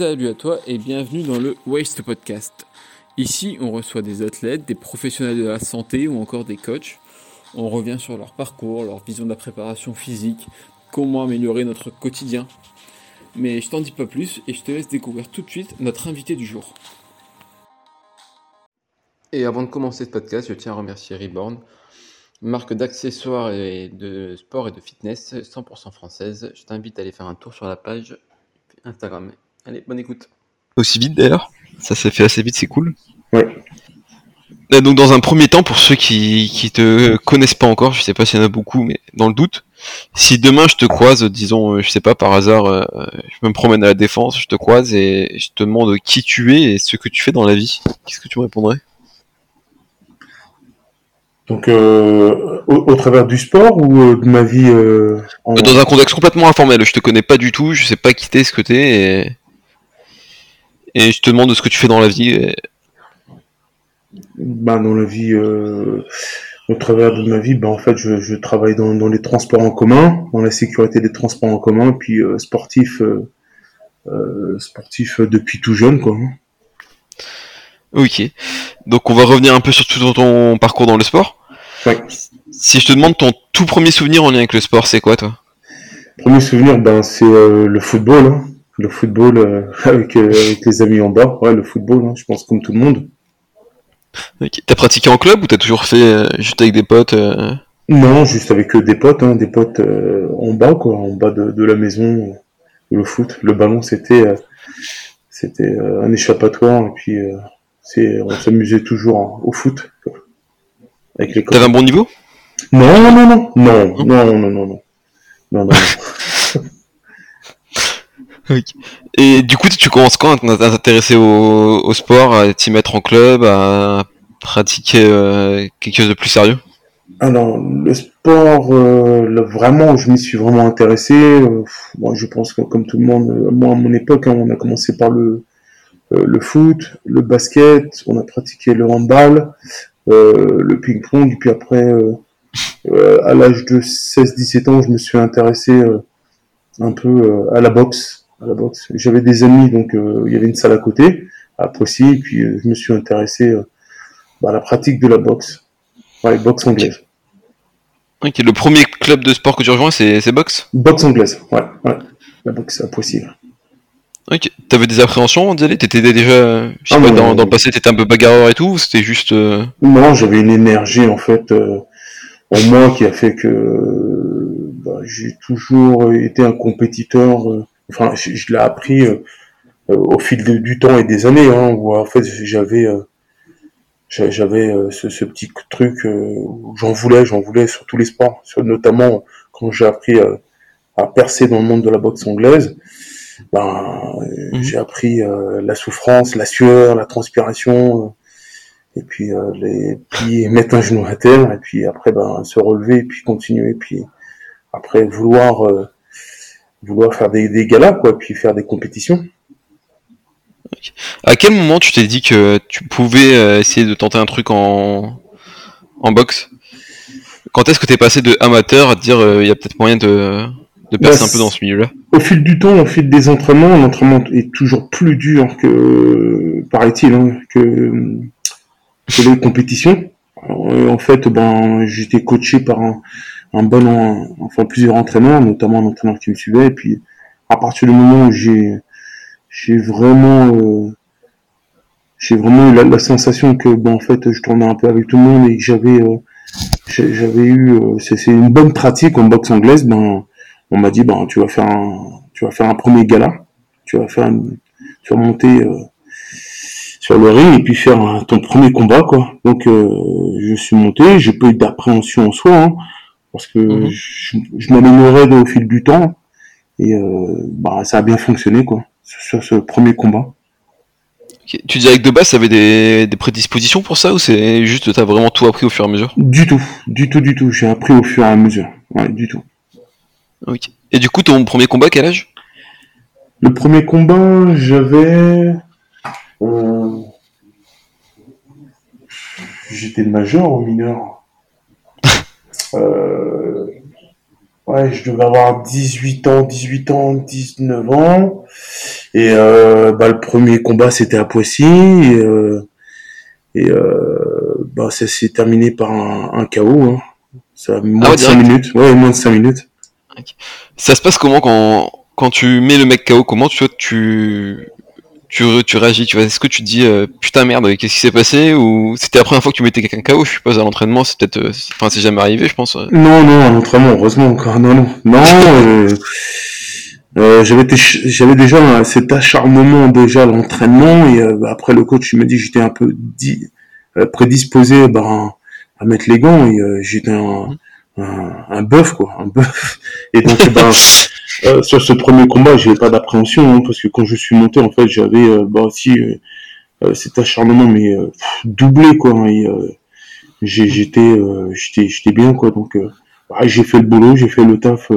Salut à toi et bienvenue dans le Waste Podcast. Ici, on reçoit des athlètes, des professionnels de la santé ou encore des coachs. On revient sur leur parcours, leur vision de la préparation physique, comment améliorer notre quotidien. Mais je t'en dis pas plus et je te laisse découvrir tout de suite notre invité du jour. Et avant de commencer ce podcast, je tiens à remercier Reborn, marque d'accessoires et de sport et de fitness 100% française. Je t'invite à aller faire un tour sur la page Instagram. Allez, bonne écoute. Aussi vite d'ailleurs, ça s'est fait assez vite, c'est cool. Ouais. Euh, Donc dans un premier temps, pour ceux qui, qui te connaissent pas encore, je sais pas s'il y en a beaucoup, mais dans le doute, si demain je te croise, disons, euh, je sais pas, par hasard, euh, je me promène à la défense, je te croise et je te demande qui tu es et ce que tu fais dans la vie, qu'est-ce que tu me répondrais? Donc, euh, au, au travers du sport ou euh, de ma vie euh, en- Dans un contexte complètement informel, je te connais pas du tout, je sais pas qui t'es, ce que t'es, et... et je te demande ce que tu fais dans la vie. et- bah, dans la vie, euh, au travers de ma vie, bah, en fait, je, je travaille dans, dans les transports en commun, dans la sécurité des transports en commun, puis euh, sportif, euh, sportif depuis tout jeune, quoi. Ok. Donc on va revenir un peu sur tout ton parcours dans le sport. Ouais. Si je te demande ton tout premier souvenir en lien avec le sport, c'est quoi toi? Premier souvenir, ben, c'est le football, hein. Le football euh, avec, euh, avec les amis en bas, ouais, le football, hein, je pense comme tout le monde. T'as pratiqué en club ou t'as toujours fait euh, juste avec des potes Non, juste avec des potes, hein, des potes en bas, quoi, en bas de, de la maison. le foot, le ballon, c'était c'était un échappatoire et puis c'est on s'amusait toujours hein, au foot quoi, avec les T'avais un bon niveau? Non, non, non, non, non, non, non, non, non, non, non, non. Et du coup, tu commences quand à t'intéresser au, sport, à t'y mettre en club, à pratiquer euh, quelque chose de plus sérieux? Alors, le sport, euh, vraiment, je m'y suis vraiment intéressé. euh, moi, je pense que comme tout le monde, euh, moi, à mon époque, hein, on a commencé par le, le foot, le basket, on a pratiqué le handball, le ping-pong, et puis après, à l'âge de 16-17 ans, je me suis intéressé un peu à la boxe. À la boxe. J'avais des amis, donc euh, il y avait une salle à côté, à Poissy, et puis euh, je me suis intéressé euh, bah, à la pratique de la boxe, ouais, boxe anglaise. Ok. Le premier club de sport que tu rejoins, c'est c'est boxe? Boxe anglaise, ouais, ouais. La boxe à Poissy. Ok. T'avais des appréhensions d'y aller? T'étais déjà, je sais Ah, pas, dans, dans le passé, t'étais un peu bagarreur et tout ou c'était juste... Non, j'avais une énergie en fait en moi qui a fait que bah, j'ai toujours été un compétiteur. Enfin, je, je l'ai appris euh, euh, au fil de- du temps et des années, hein, où en fait j'avais euh, j'a- j'avais euh, ce, ce petit truc euh, où j'en voulais, j'en voulais sur tous les sports, sur, notamment quand j'ai appris euh, à percer dans le monde de la boxe anglaise. Ben, Mhm. j'ai appris euh, la souffrance, la sueur, la transpiration. euh, et puis euh, les puis mettre un genou à terre et puis après ben se relever et puis continuer puis après vouloir euh, vouloir faire des, des galas quoi puis faire des compétitions. À quel moment tu t'es dit que tu pouvais euh, essayer de tenter un truc en, en boxe? Quand est-ce que t'es passé de amateur à te dire euh, il y a peut-être moyen de, de percer Bah, un peu dans ce milieu-là? au fil du temps au fil des entraînements l'entraînement est toujours plus dur que paraît-il hein, que que les compétitions. Alors, euh, en fait ben j'étais coaché par un, un bon en- enfin plusieurs entraîneurs notamment un entraîneur qui me suivait. Et puis à partir du moment où j'ai j'ai vraiment euh, j'ai vraiment eu la, la sensation que ben en fait je tournais un peu avec tout le monde et que j'avais euh, j'avais eu euh, c'est c'est une bonne pratique en boxe anglaise ben on m'a dit ben tu vas faire un tu vas faire un premier gala. Tu vas faire tu vas monter euh, sur le ring et puis faire ton premier combat quoi. Donc euh, je suis monté. J'ai pas eu d'appréhension en soi hein, parce que Mhm. je, je m'améliorais au fil du temps et euh, bah ça a bien fonctionné quoi sur ce premier combat. Tu dirais que de base, t'avais des, des prédispositions pour ça ou c'est juste t'as vraiment tout appris au fur et à mesure? Du tout du tout du tout j'ai appris au fur et à mesure ouais du tout Ok. Et du coup, ton premier combat, quel âge? Le premier combat, j'avais. euh, J'étais majeur ou mineur euh... Ouais, je devais avoir 18 ans, 18 ans, 19 ans. Et euh, bah, le premier combat c'était à Poissy et, euh, et euh, bah, ça s'est terminé par un, un KO. Hein. Ça a moins Ah ouais, de 5 direct. minutes. Ouais, moins de 5 minutes. Ça se passe comment quand, quand tu mets le mec KO Comment tu, tu, tu, tu réagis tu vois Est-ce que tu te dis euh, putain merde, qu'est-ce qui s'est passé Ou c'était la première fois que tu mettais quelqu'un KO Je suppose à l'entraînement, c'est peut-être. euh, Enfin, c'est jamais arrivé, je pense. Non, non, à l'entraînement, heureusement encore. Non, non. Non, euh, euh, j'avais j'avais déjà cet acharnement déjà à l'entraînement et euh, après le coach il m'a dit que j'étais un peu di- euh, prédisposé ben, à mettre les gants et euh, j'étais un, un, un bœuf quoi, un bœuf. Et donc ben, euh, sur ce premier combat j'avais pas d'appréhension hein, parce que quand je suis monté en fait j'avais euh, bah, aussi euh, euh, cet acharnement mais doublé quoi j'ai- j'étais j'étais j'étais bien quoi donc ouais, j'ai fait le boulot j'ai fait le taf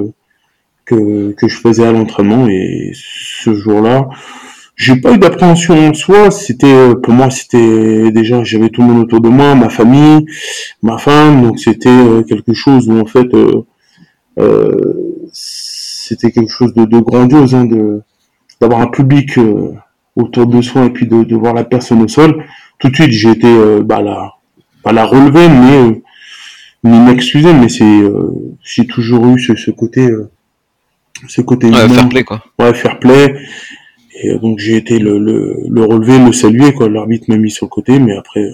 que que je faisais à l'entraînement et ce jour-là j'ai pas eu d'appréhension en soi c'était euh, pour moi c'était déjà j'avais tout le monde autour de moi ma famille ma femme donc c'était euh, quelque chose où en fait euh, c'était quelque chose de, de grandiose hein, de d'avoir un public autour de soi et puis de, de voir la personne au sol tout de suite j'ai été euh, bah, la pas la relever mais euh, m'excuser mais c'est euh, j'ai toujours eu ce, ce côté ce côté Ouais, humain. fair play quoi. ouais fair play et donc j'ai été le, le, le relever le saluer quoi l'arbitre m'a mis sur le côté mais après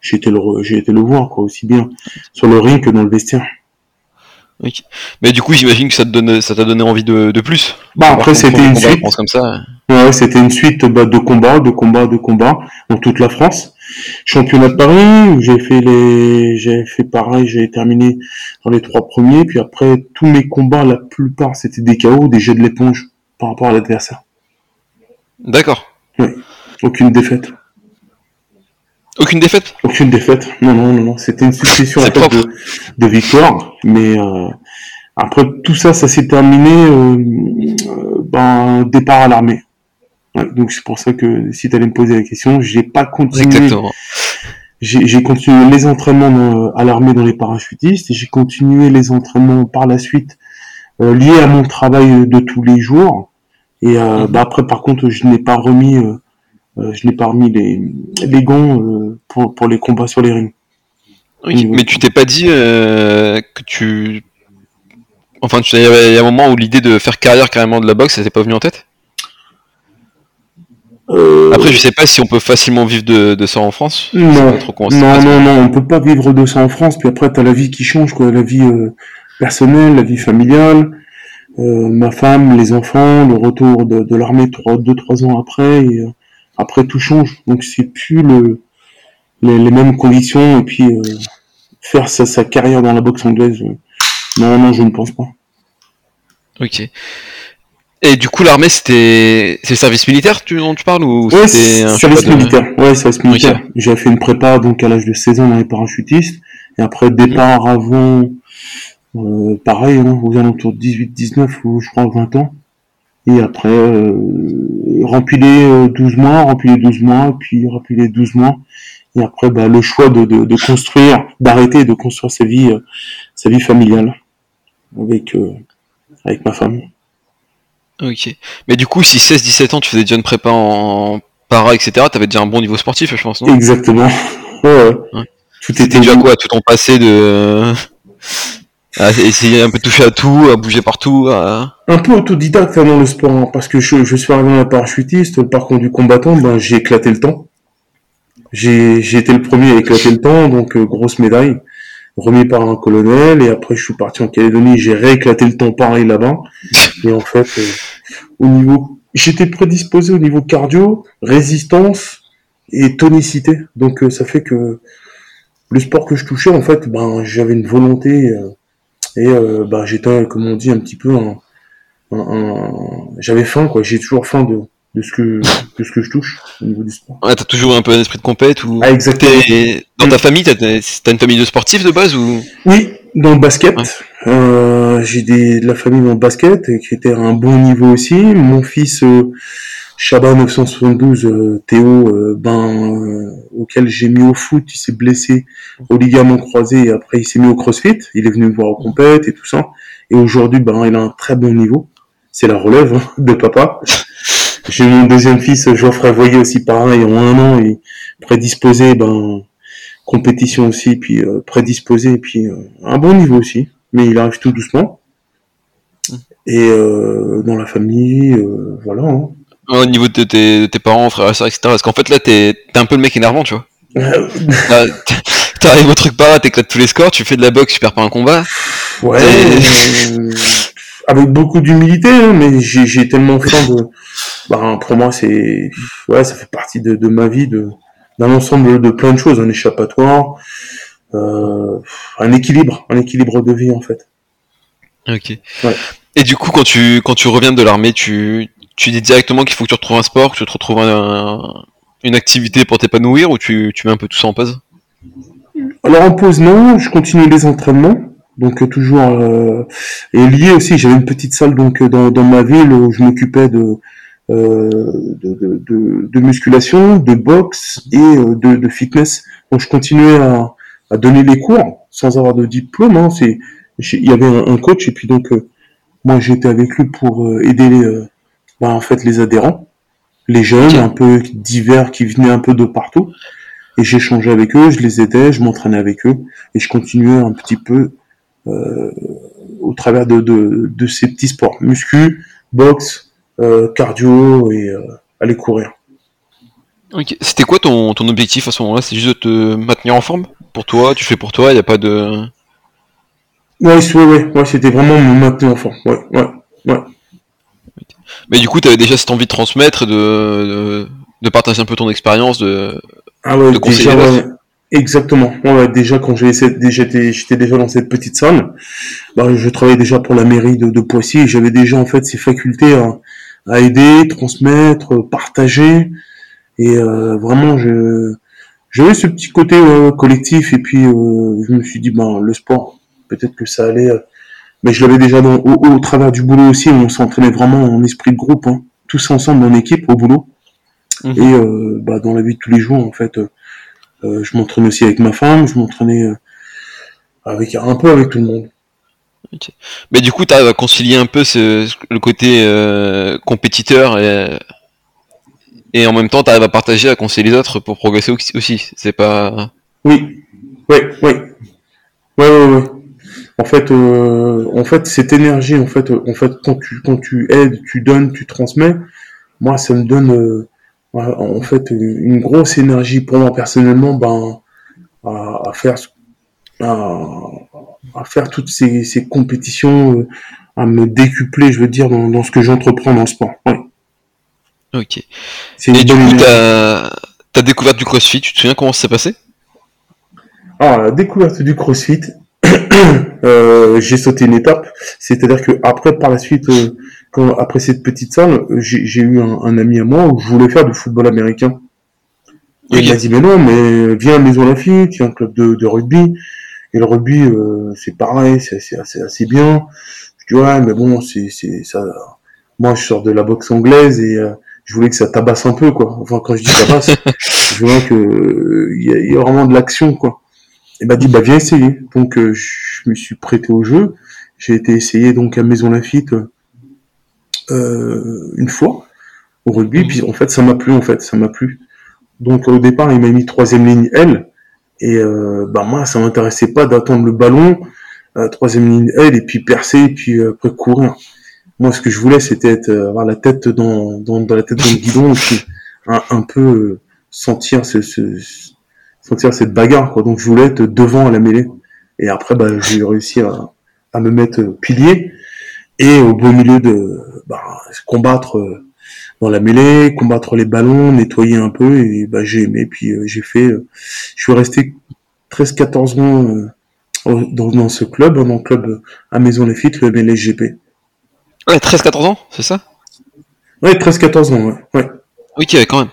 j'ai été le j'ai été le voir quoi aussi bien sur le ring que dans le vestiaire. Mais du coup, j'imagine que ça te donne, ça t'a donné envie de, de plus. bah après c'était une suite France comme ça. Ouais, c'était une suite bah, de combats, de combats, de combats dans toute la France. Championnat de Paris, où j'ai fait les, j'ai fait pareil, j'ai terminé dans les trois premiers, puis après tous mes combats, la plupart c'était des KO, des jets de l'éponge par rapport à l'adversaire. D'accord. Aucune défaite. Aucune défaite? Aucune défaite. Non, non, non, non. C'était une succession en fait, de, de victoires, mais euh, après tout ça, ça s'est terminé euh, euh, ben, départ à l'armée. Ouais, donc c'est pour ça que si tu allais me poser la question, j'ai pas continué Exactement. j'ai j'ai continué les entraînements dans- à l'armée dans les parachutistes et j'ai continué les entraînements par la suite euh, liés à mon travail de tous les jours. Et euh, bah après, par contre, je n'ai pas remis, euh, euh, je n'ai pas remis les, les gants euh, pour, pour les combats sur les rings. Mais tu t'es pas dit que tu. Enfin, tu- il y a un moment où l'idée de faire carrière carrément de la boxe, ça t'est pas venu en tête? Après, je sais pas si on peut facilement vivre de, de ça en France. Non, trop non, non, non, on peut pas vivre de ça en France. Puis après, t'as la vie qui change, quoi, la vie personnelle, la vie familiale, ma femme, les enfants, le retour de, de l'armée trois, deux, trois ans après. Et, euh, après, tout change. Donc c'est plus le, les, les mêmes conditions. Et puis euh, faire sa, sa carrière dans la boxe anglaise, euh, non, non, je ne pense pas. Ok. Et du coup, l'armée, c'était. C'est le service militaire tu, dont tu parles ou Ouais, service de- militaire. Ouais, service militaire. J'ai fait une prépa donc à l'âge de 16 ans dans les parachutistes. Et après départ avant, euh, pareil, hein, aux alentours de 18-19 ou je crois 20 ans. Et après, euh, rempli les euh, 12 mois, rempli les 12 mois, puis rempli les 12 mois. Et après, bah, le choix de, de, de construire, d'arrêter de construire sa vie, euh, sa vie familiale avec, euh, avec ma femme. Ok. Mais du coup, si 16-17 ans, tu faisais déjà une prépa en para, etc., t'avais déjà un bon niveau sportif, je pense, non? Exactement. Ouais, ouais. Tout T'es était déjà quoi Tout ton passé de. À essayer un peu de toucher à tout, à bouger partout, à... un peu autodidacte dans le sport, hein, parce que je, je suis arrivé dans la parachutiste, le parcours du combattant, ben, j'ai éclaté le temps. J'ai j'ai été le premier à éclater le temps, donc euh, grosse médaille, remis par un colonel, et après je suis parti en Calédonie, j'ai rééclaté le temps pareil là-bas. Et en fait, euh, au niveau, j'étais prédisposé au niveau cardio, résistance et tonicité. Donc euh, ça fait que le sport que je touchais, en fait, ben j'avais une volonté euh, et euh, ben j'étais, comme on dit, un petit peu un, un- un- j'avais faim quoi. J'ai toujours faim de de ce que de ce que je touche au niveau du sport. Ouais, t'as toujours un peu un esprit de compète ou... Ah exactement. T'es- Dans ta famille, t'as t'as une famille de sportifs de base ou... Oui, dans le basket. Ouais. Euh, j'ai des, de la famille dans le basket et qui était à un bon niveau aussi. Mon fils euh, Chabat 972, euh, Théo, euh, ben euh, auquel j'ai mis au foot, il s'est blessé au ligament croisé et après il s'est mis au CrossFit. Il est venu me voir au compète et tout ça. Et aujourd'hui, ben il a un très bon niveau. C'est la relève hein, de papa. j'ai mon deuxième fils, Geoffrey Voyer aussi pareil, en un an, et prédisposé, ben, compétition aussi, puis euh, prédisposé, et puis euh, un bon niveau aussi, mais il arrive tout doucement. Mm. Et euh, dans la famille, euh, voilà. Hein. Au niveau de tes, tes parents, frères et sœurs, etc. Parce qu'en fait là, t'es es un peu le mec énervant, tu vois. T'arrives au truc pas, t'éclates tous les scores, tu fais de la boxe, tu perds pas un combat. Ouais. avec beaucoup d'humilité, hein, mais j'ai tellement faim de. Bah, pour moi, c'est ouais, ça fait partie de, de ma vie, de d'un ensemble de plein de choses, un échappatoire, euh, un équilibre, un équilibre de vie en fait. Ok. Ouais. Et du coup, quand tu quand tu reviens de l'armée, tu tu dis directement qu'il faut que tu retrouves un sport, que tu te retrouves un, une activité pour t'épanouir, ou tu tu mets un peu tout ça en pause? Alors en pause non, je continue les entraînements. Donc euh, toujours euh, et lié aussi. J'avais une petite salle donc euh, dans, dans ma ville où je m'occupais de, euh, de, de, de, musculation de boxe et de, de, fitness. Donc je continuais à, à, donner les cours sans avoir de diplôme hein. c'est il y avait un, coach et puis donc moi j'étais avec lui pour aider les, bah, en fait les adhérents les jeunes un peu divers qui venaient un peu de partout et j'échangeais avec eux je les aidais je m'entraînais avec eux et je continuais un petit peu euh, au travers de, de, de, ces petits sports, muscu, boxe, euh, cardio et euh, aller courir. Okay. C'était quoi ton, ton objectif à ce moment-là? C'est juste de te maintenir en forme? Pour toi, tu fais pour toi, il n'y a pas de... Ouais, ouais, ouais, c'était vraiment me maintenir en forme. Ouais, ouais, ouais. Mais du coup, tu avais déjà cette envie de transmettre, de, de, de partager un peu ton expérience, de, ah ouais, de conseiller déjà, Exactement. Ouais, déjà quand j'étais j'étais déjà dans cette petite salle, bah, je travaillais déjà pour la mairie de, de Poissy et j'avais déjà en fait ces facultés à, à aider, transmettre, partager et euh, vraiment je j'avais ce petit côté euh, collectif et puis euh, je me suis dit ben le sport peut-être que ça allait mais je l'avais déjà dans, au, au, travers du boulot aussi on s'entraînait vraiment en esprit de groupe hein, tous ensemble en équipe au boulot mmh. et bah, dans la vie de tous les jours en fait euh, je m'entraînais aussi avec ma femme, je m'entraînais euh, avec un peu avec tout le monde. Mais du coup, tu as concilier un peu ce, le côté euh, compétiteur et, et en même temps, tu arrives à partager, à conseiller les autres pour progresser aussi. C'est pas. Oui, oui, oui, ouais, ouais, ouais. En fait, euh, en fait, cette énergie, en fait, en fait, quand tu quand tu aides, tu donnes, tu transmets, moi, ça me donne euh, en fait une grosse énergie pour moi personnellement ben à, faire à, faire toutes ces, ces, compétitions euh, à me décupler je veux dire dans, dans ce que j'entreprends dans le sport ouais. ok. Et du coup ta ta découverte du crossfit tu te souviens comment ça s'est passé? Ah la découverte du crossfit euh, j'ai sauté une étape c'est à dire que après par la suite euh, après cette petite salle, j'ai eu un, ami à moi où je voulais faire du football américain. Et il m'a dit, mais non, mais viens à Maison Lafitte, il y a un club de, rugby. Et le rugby, euh, c'est pareil, c'est assez, assez, bien. Je dis, ouais, mais bon, c'est ça. Moi, je sors de la boxe anglaise et euh, je voulais que ça tabasse un peu, quoi. Enfin, quand je dis tabasse, je voulais que il y, a vraiment de l'action, quoi. Et m'a dit, bah viens essayer. Donc, euh, je me suis prêté au jeu. J'ai été essayé donc à Maison Lafitte euh, une fois au rugby, puis en fait ça m'a plu en fait, ça m'a plu. Donc au départ il m'a mis troisième ligne L, et euh, bah moi ça m'intéressait pas d'attendre le ballon, euh, troisième ligne L et puis percer et puis euh, après courir. Moi ce que je voulais c'était être euh, avoir la tête dans, dans, dans la tête dans le guidon et puis un, un peu sentir ce, ce, sentir cette bagarre quoi. Donc je voulais être devant à la mêlée et après bah j'ai réussi à, à me mettre pilier et au beau milieu de bah, combattre euh, dans la mêlée, combattre les ballons, nettoyer un peu et bah, j'ai aimé. Puis euh, j'ai fait, euh, je suis resté 13-14 ans dans, dans, ce club, dans le club à Maison Lafitte, le MLSGP. Ouais, 13-14 ans, c'est ça? Ouais, 13-14 ans, ouais. ouais. Ok, quand même.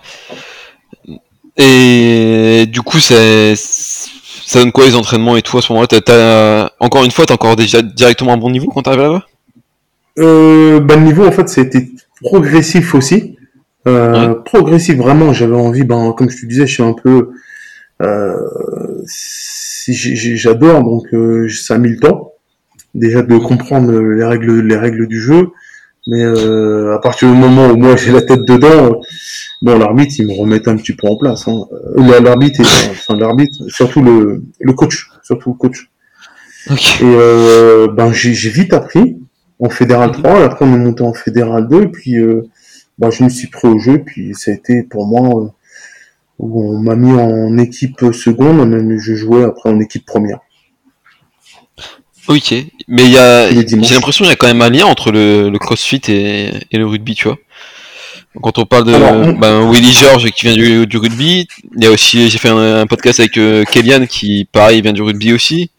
Et du coup, c'est ça donne quoi les entraînements et tout à ce moment-là? Encore une fois, t'as encore déjà directement un bon niveau quand t'arrives là-bas? Euh, bah, le niveau, en fait, c'était progressif aussi. Euh, Progressif, vraiment. J'avais envie, ben, comme je te disais, je suis un peu... Euh, J'adore, donc euh, ça a mis le temps. Déjà de comprendre les règles, les règles du jeu, Mais euh, à partir du moment où moi j'ai la tête dedans, bon l'arbitre il me remet un petit peu en place. Hein. Euh, l'arbitre, enfin l'arbitre, surtout le, le coach, surtout le coach. Et euh, ben j'ai vite appris en fédéral 3, après on est monté en fédéral 2, et puis euh, ben, je me suis pris au jeu, puis ça a été pour moi euh, où on m'a mis en équipe seconde, même je jouais après en équipe première. Ok, mais il y a, j'ai l'impression qu'il y a quand même un lien entre le, le CrossFit et, et, le rugby, tu vois. Quand on parle de ben, Willy George qui vient du, du rugby, il y a aussi, j'ai fait un, podcast avec euh, Kellyanne qui, pareil, vient du rugby aussi.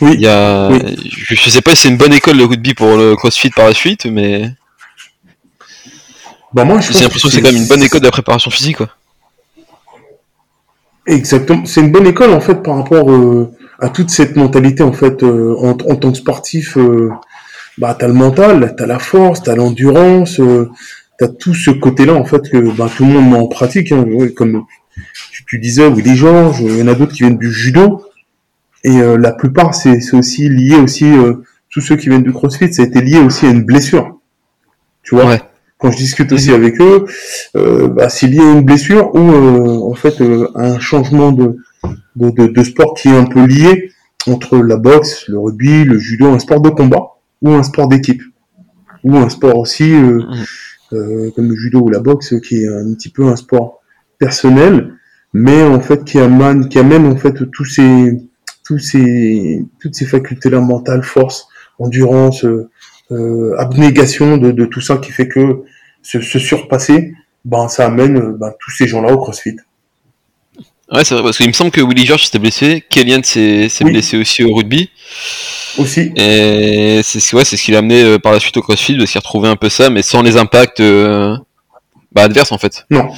Oui. Il y a, je, je, sais pas si c'est une bonne école le rugby pour le CrossFit par la suite, mais. Bah moi, j'ai l'impression que c'est quand même une bonne école de la préparation physique, quoi. Exactement. C'est une bonne école en fait par rapport euh, à toute cette mentalité en fait euh, en, en, tant que sportif. Euh, bah t'as le mental, t'as la force, t'as l'endurance, euh, t'as tout ce côté-là en fait que bah, tout le monde met en pratique. Hein, comme tu, tu disais, oui les Georges, il y en a d'autres qui viennent du judo et euh, la plupart c'est aussi lié aussi tous ceux qui viennent du CrossFit, ça a été lié aussi à une blessure. Tu vois? Ouais quand je discute aussi avec eux, euh, bah, c'est lié à une blessure ou euh, en fait euh, un changement de, de, de, de, sport qui est un peu lié entre la boxe, le rugby, le judo, un sport de combat ou un sport d'équipe ou un sport aussi euh, mm. comme le judo ou la boxe qui est un petit peu un sport personnel, mais en fait qui amène, qui amène en fait tous ces ces toutes ces facultés là mentales, force, endurance euh, abnégation de, tout ça qui fait que se, se surpasser, ben ça amène euh, ben, tous ces gens-là au CrossFit. Ouais, c'est vrai, parce qu'il me semble que Willy George s'était blessé, Kellyanne s'est blessé aussi au rugby. Aussi. Et c'est ouais, ce qui l'a amené euh, par la suite au CrossFit, parce qu'il retrouvait un peu ça, mais sans les impacts euh, bah, adverses en fait. Non.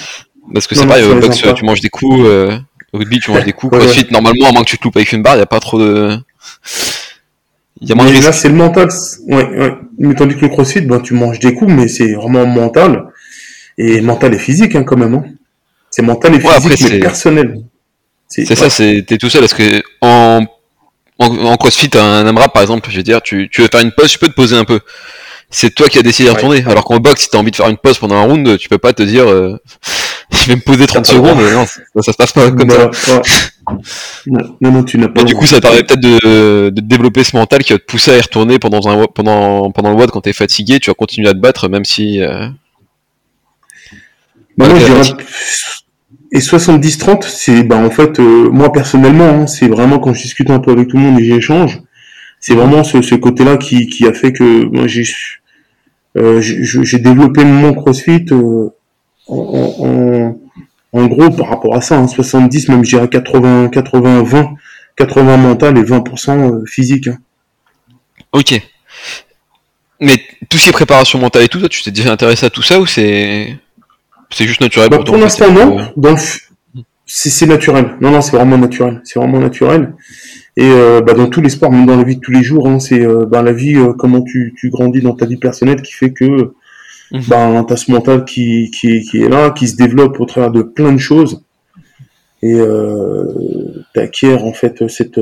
Parce que c'est pareil, au boxe, tu manges des coups, euh, au rugby, tu manges des coups. CrossFit, normalement, à moins que tu te loupes avec une barre, il n'y a pas trop de. Il y a moins mais là, c'est le mental. Ouais, ouais. Mais tandis que le crossfit, ben, tu manges des coups, mais c'est vraiment mental. Et mental et physique, hein, quand même. Hein. C'est mental et physique, mais personnel. C'est ça, c'est t'es tout seul. Parce que en, en, en crossfit, un AMRAP, par exemple, je veux dire, tu, tu veux faire une pause, je peux te poser un peu. C'est toi qui as décidé de retourner. Alors qu'en boxe, si t'as envie de faire une pause pendant un round, tu peux pas te dire, euh, je vais me poser 30 secondes. Non, ça, ça, se passe pas comme ça. Non, non, tu n'as pas. du coup, ça permet peut-être de, de, développer ce mental qui va te pousser à y retourner pendant, un, pendant, pendant le WOD quand t'es fatigué. Tu vas continuer à te battre, même si. Euh... Moi, dirais... Et 70-30, c'est bah, en fait, euh, moi personnellement, hein, c'est vraiment quand je discute un peu avec tout le monde et j'échange, c'est vraiment ce, ce côté-là qui, qui a fait que moi j'ai euh, j'ai développé mon CrossFit euh, en, en en gros, par rapport à ça, hein, 70, même je dirais 80, 80, 20, 80 mental et 20% euh, physique. Hein. Ok. Mais tout ce qui est préparation mentale et tout, toi, tu t'es déjà intéressé à tout ça ou c'est c'est juste naturel bah, pour, l'instant, non. Dans c'est naturel. Non, non, c'est vraiment naturel. C'est vraiment naturel. Et euh, bah, dans tous les sports, même dans la vie de tous les jours, hein, c'est euh, bah, la vie, euh, comment tu, tu grandis dans ta vie personnelle qui fait que Mhm. ben, t'as ce mental qui, qui, qui, est là, qui se développe au travers de plein de choses. Et euh, t'acquiers en fait cette,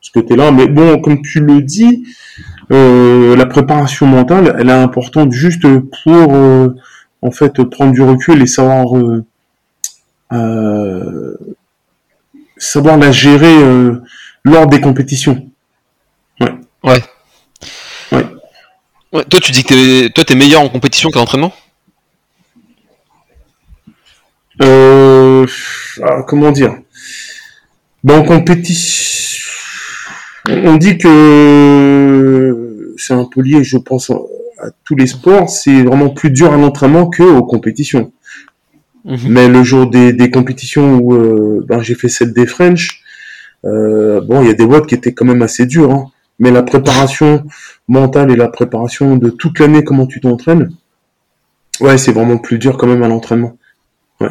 ce côté-là. Mais bon, comme tu le dis, euh, la préparation mentale, elle est importante juste pour euh, en fait prendre du recul et savoir euh, euh savoir la gérer euh, lors des compétitions. Ouais. Ouais toi, tu dis que t'es, toi, t'es meilleur en compétition qu'en entraînement euh, ah, Comment dire? Ben, En compétition, on dit que c'est un peu lié, je pense, à tous les sports. C'est vraiment plus dur à l'entraînement qu'aux compétitions. Mhm. Mais le jour des, des compétitions où euh, ben, j'ai fait celle des French, euh, bon, il y a des votes qui étaient quand même assez durs. Hein. Mais la préparation mentale et la préparation de toute l'année, comment tu t'entraînes, ouais, c'est vraiment plus dur quand même à l'entraînement. Ouais.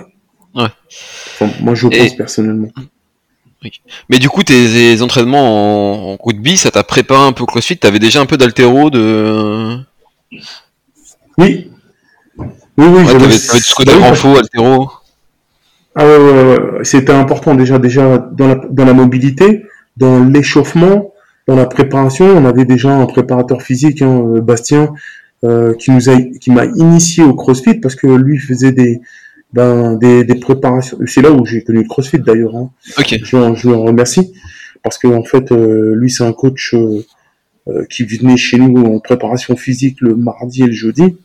Ouais. moi, je pense personnellement. Mais du coup, tes, entraînements en, rugby, ça t'a préparé un peu au crossfit? T'avais déjà un peu d'altéro de. Oui. Oui, oui, j'avais. T'avais tout ce côté grand faux, altéro. Ah ouais, ouais, ouais. C'était important déjà, déjà dans la, dans la mobilité, dans l'échauffement, dans la préparation, on avait déjà un préparateur physique, hein, euh, Bastien, qui nous a, qui m'a initié au CrossFit parce que lui faisait des, ben, des, des préparations. C'est là où j'ai connu le CrossFit d'ailleurs. Hein. Je, je le remercie parce que en fait, lui c'est un coach qui venait chez nous en préparation physique le mardi et le jeudi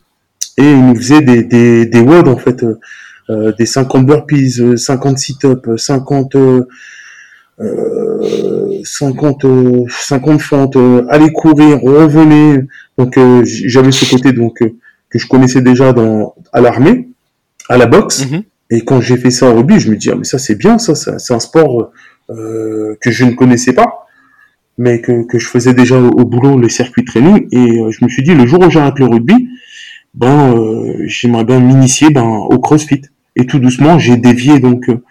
et il nous faisait des des, des WOD en fait. Euh, des 50 burpees, 50 sit-ups, 50 50 50 fentes, euh, aller courir, revenez. Donc euh, j'avais ce côté donc que je connaissais déjà dans à l'armée, à la boxe. Mhm. Et quand j'ai fait ça au rugby, je me dis ah mais ça c'est bien ça, c'est un sport que je ne connaissais pas, mais que, que je faisais déjà au, boulot les circuits training. Et je me suis dit le jour où j'arrête le rugby, ben j'aimerais bien m'initier ben au CrossFit. Et tout doucement, j'ai dévié donc euh,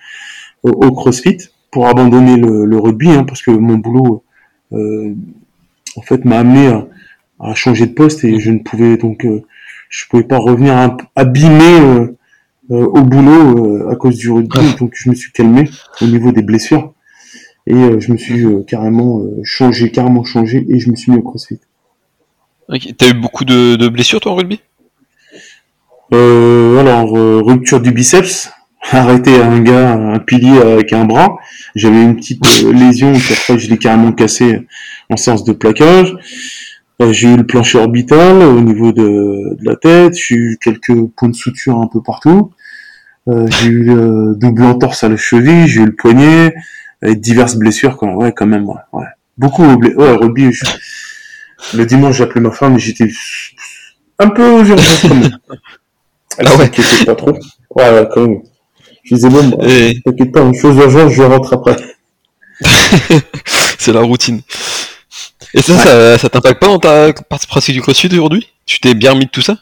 au, CrossFit pour abandonner le, rugby, hein, parce que mon boulot, euh, en fait, m'a amené à, changer de poste et je ne pouvais donc, euh, je pouvais pas revenir abîmé au boulot à cause du rugby. Donc, je me suis calmé au niveau des blessures et je me suis carrément changé, carrément changé et je me suis mis au CrossFit. Ok. T'as eu beaucoup de, de blessures toi en rugby? Euh, alors, euh, rupture du biceps, arrêter un gars, un pilier avec un bras. J'avais une petite euh, lésion, puis après je l'ai carrément cassé en séance de plaquage. Euh, j'ai eu le plancher orbital au niveau de, de, la tête, j'ai eu quelques points de suture un peu partout. j'ai eu le double entorse à la cheville, j'ai eu le poignet, et diverses blessures, quoi. Ouais, quand même, ouais. ouais. Beaucoup, ouais, rugby. Le dimanche, j'ai appelé ma femme et j'étais un peu aux urgences quand même. Elle ah ouais. pas trop. Ouais, ouais, quand même. Je disais, bon, bah, t'inquiète pas, une chose urgente, je rentre après. c'est la routine. Et ça, ça, ça t'impacte pas dans ta partie pratique du crossfit aujourd'hui? Tu t'es bien remis de tout ça?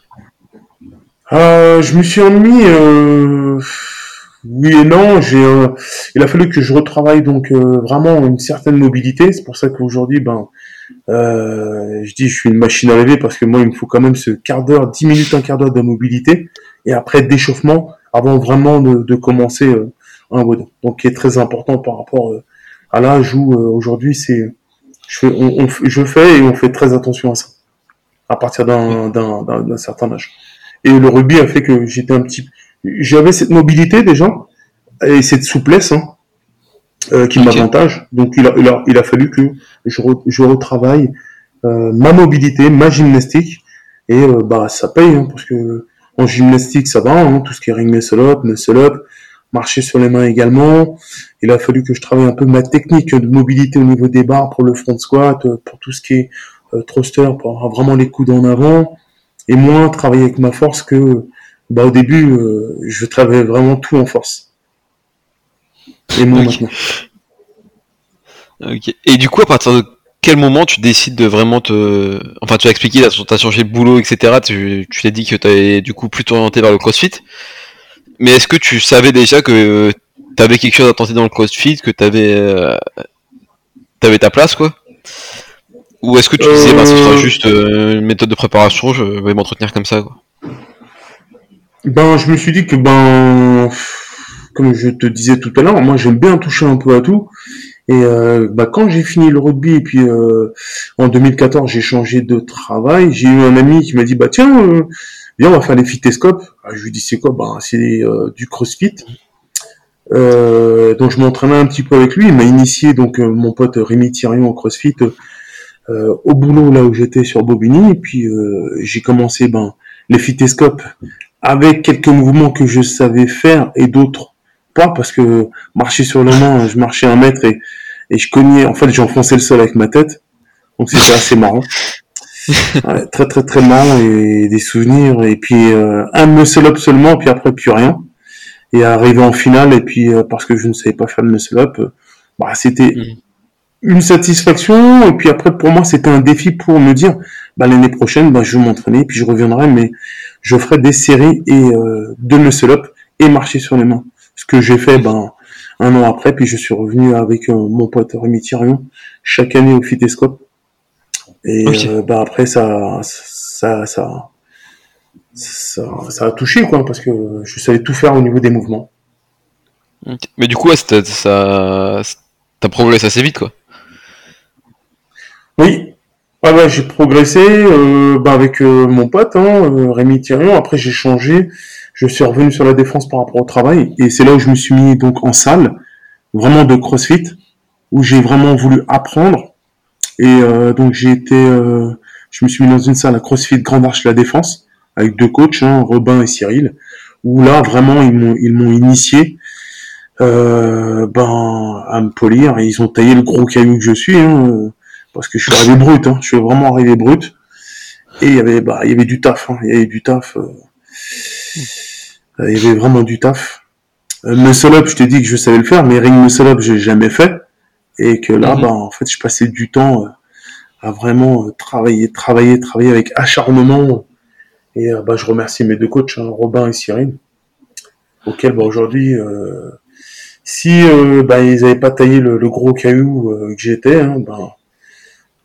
Euh, Je me suis remis, euh... oui et non. J'ai, euh... il a fallu que je retravaille donc euh, vraiment une certaine mobilité. C'est pour ça qu'aujourd'hui, ben, euh, je dis je suis une machine à rêver parce que moi il me faut quand même ce quart d'heure, dix minutes, un quart d'heure de mobilité et après d'échauffement avant vraiment de, commencer euh, un WOD. Donc qui est très important par rapport à l'âge où aujourd'hui c'est je fais, je fais et on fait très attention à ça à partir d'un, d'un, certain âge. Et le rugby a fait que j'étais un petit j'avais cette mobilité déjà et cette souplesse hein, euh, qui m'avantage. Donc il a, il, a, il a fallu que je, je retravaille euh, ma mobilité, ma gymnastique, et euh, bah ça paye, hein, parce que en gymnastique ça va, hein, tout ce qui est ring muscle up, muscle up, marcher sur les mains également. Il a fallu que je travaille un peu ma technique de mobilité au niveau des barres pour le front squat, euh, pour tout ce qui est euh, thruster, pour avoir vraiment les coudes en avant, et moins travailler avec ma force que bah, au début, je travaillais vraiment tout en force. Et moi maintenant. Et du coup, à partir de quel moment tu décides de vraiment te. Enfin, tu as expliqué, tu as changé de boulot, etc. Tu, t'es dit que tu avais du coup plutôt orienté vers le crossfit. Mais est-ce que tu savais déjà que tu avais quelque chose à tenter dans le crossfit, que tu avais, euh, avais ta place, quoi? Ou est-ce que tu disais, bah, ce sera euh. juste euh, une méthode de préparation, je vais m'entretenir comme ça, quoi? Ben, je me suis dit que, ben comme je te disais tout à l'heure, moi j'aime bien toucher un peu à tout. Et euh, bah, quand j'ai fini le rugby et puis euh, en 2014 j'ai changé de travail, j'ai eu un ami qui m'a dit bah tiens euh, viens on va faire les fitescopes. Ah, je lui dis c'est quoi? Bah c'est du CrossFit. donc je m'entraînais un petit peu avec lui. Il m'a initié donc mon pote Rémi Thirion au CrossFit au boulot là où j'étais sur Bobigny. Et puis j'ai commencé ben les fitescopes avec quelques mouvements que je savais faire et d'autres parce que marcher sur le main, je marchais un mètre et, et je cognais, en fait, j'enfonçais le sol avec ma tête. Donc c'était assez marrant. très très très marrant et des souvenirs et puis euh, un muscle up seulement puis après plus rien et arrivé en finale et puis euh, parce que je ne savais pas faire le muscle up euh, bah c'était mm. une satisfaction et puis après pour moi c'était un défi pour me dire bah l'année prochaine bah je vais m'entraîner puis je reviendrai mais je ferai des séries et de muscle up et marcher sur les mains ce que j'ai fait ben un an après, puis je suis revenu avec euh, mon pote Rémi Thirion chaque année au Fitescope. Et euh, ben après ça ça, ça ça a touché quoi parce que je savais tout faire au niveau des mouvements. Mais du coup, ça, ça, t'as progressé assez vite quoi. Oui, Ah ouais, j'ai progressé euh, bah avec euh, mon pote, hein, euh, Rémi Thirion. Après, j'ai changé. Je suis revenu sur la défense par rapport au travail. Et c'est là où je me suis mis donc en salle, vraiment de CrossFit, où j'ai vraiment voulu apprendre. Et euh, donc j'ai été, je me suis mis dans une salle à CrossFit Grande Arche La Défense avec deux coachs, hein, Robin et Cyril, où là vraiment ils m'ont ils m'ont initié euh, ben à me polir. Ils ont taillé le gros caillou que je suis, hein, parce que je suis arrivé brut. Hein, je suis vraiment arrivé brut. Et il y avait bah il y avait du taf, hein, il y avait du taf. euh, il y avait vraiment du taf. Euh, muscle up, je t'ai dit que je savais le faire, mais ring muscle up, j'ai jamais fait. Et que là, Mhm. bah, en fait, je passais du temps euh, à vraiment euh, travailler, travailler, travailler avec acharnement. Et bah, je remercie mes deux coachs, hein, Robin et Cyril, auxquels bah, aujourd'hui, si bah, ils n'avaient pas taillé le, le gros caillou que j'étais, hein, bah,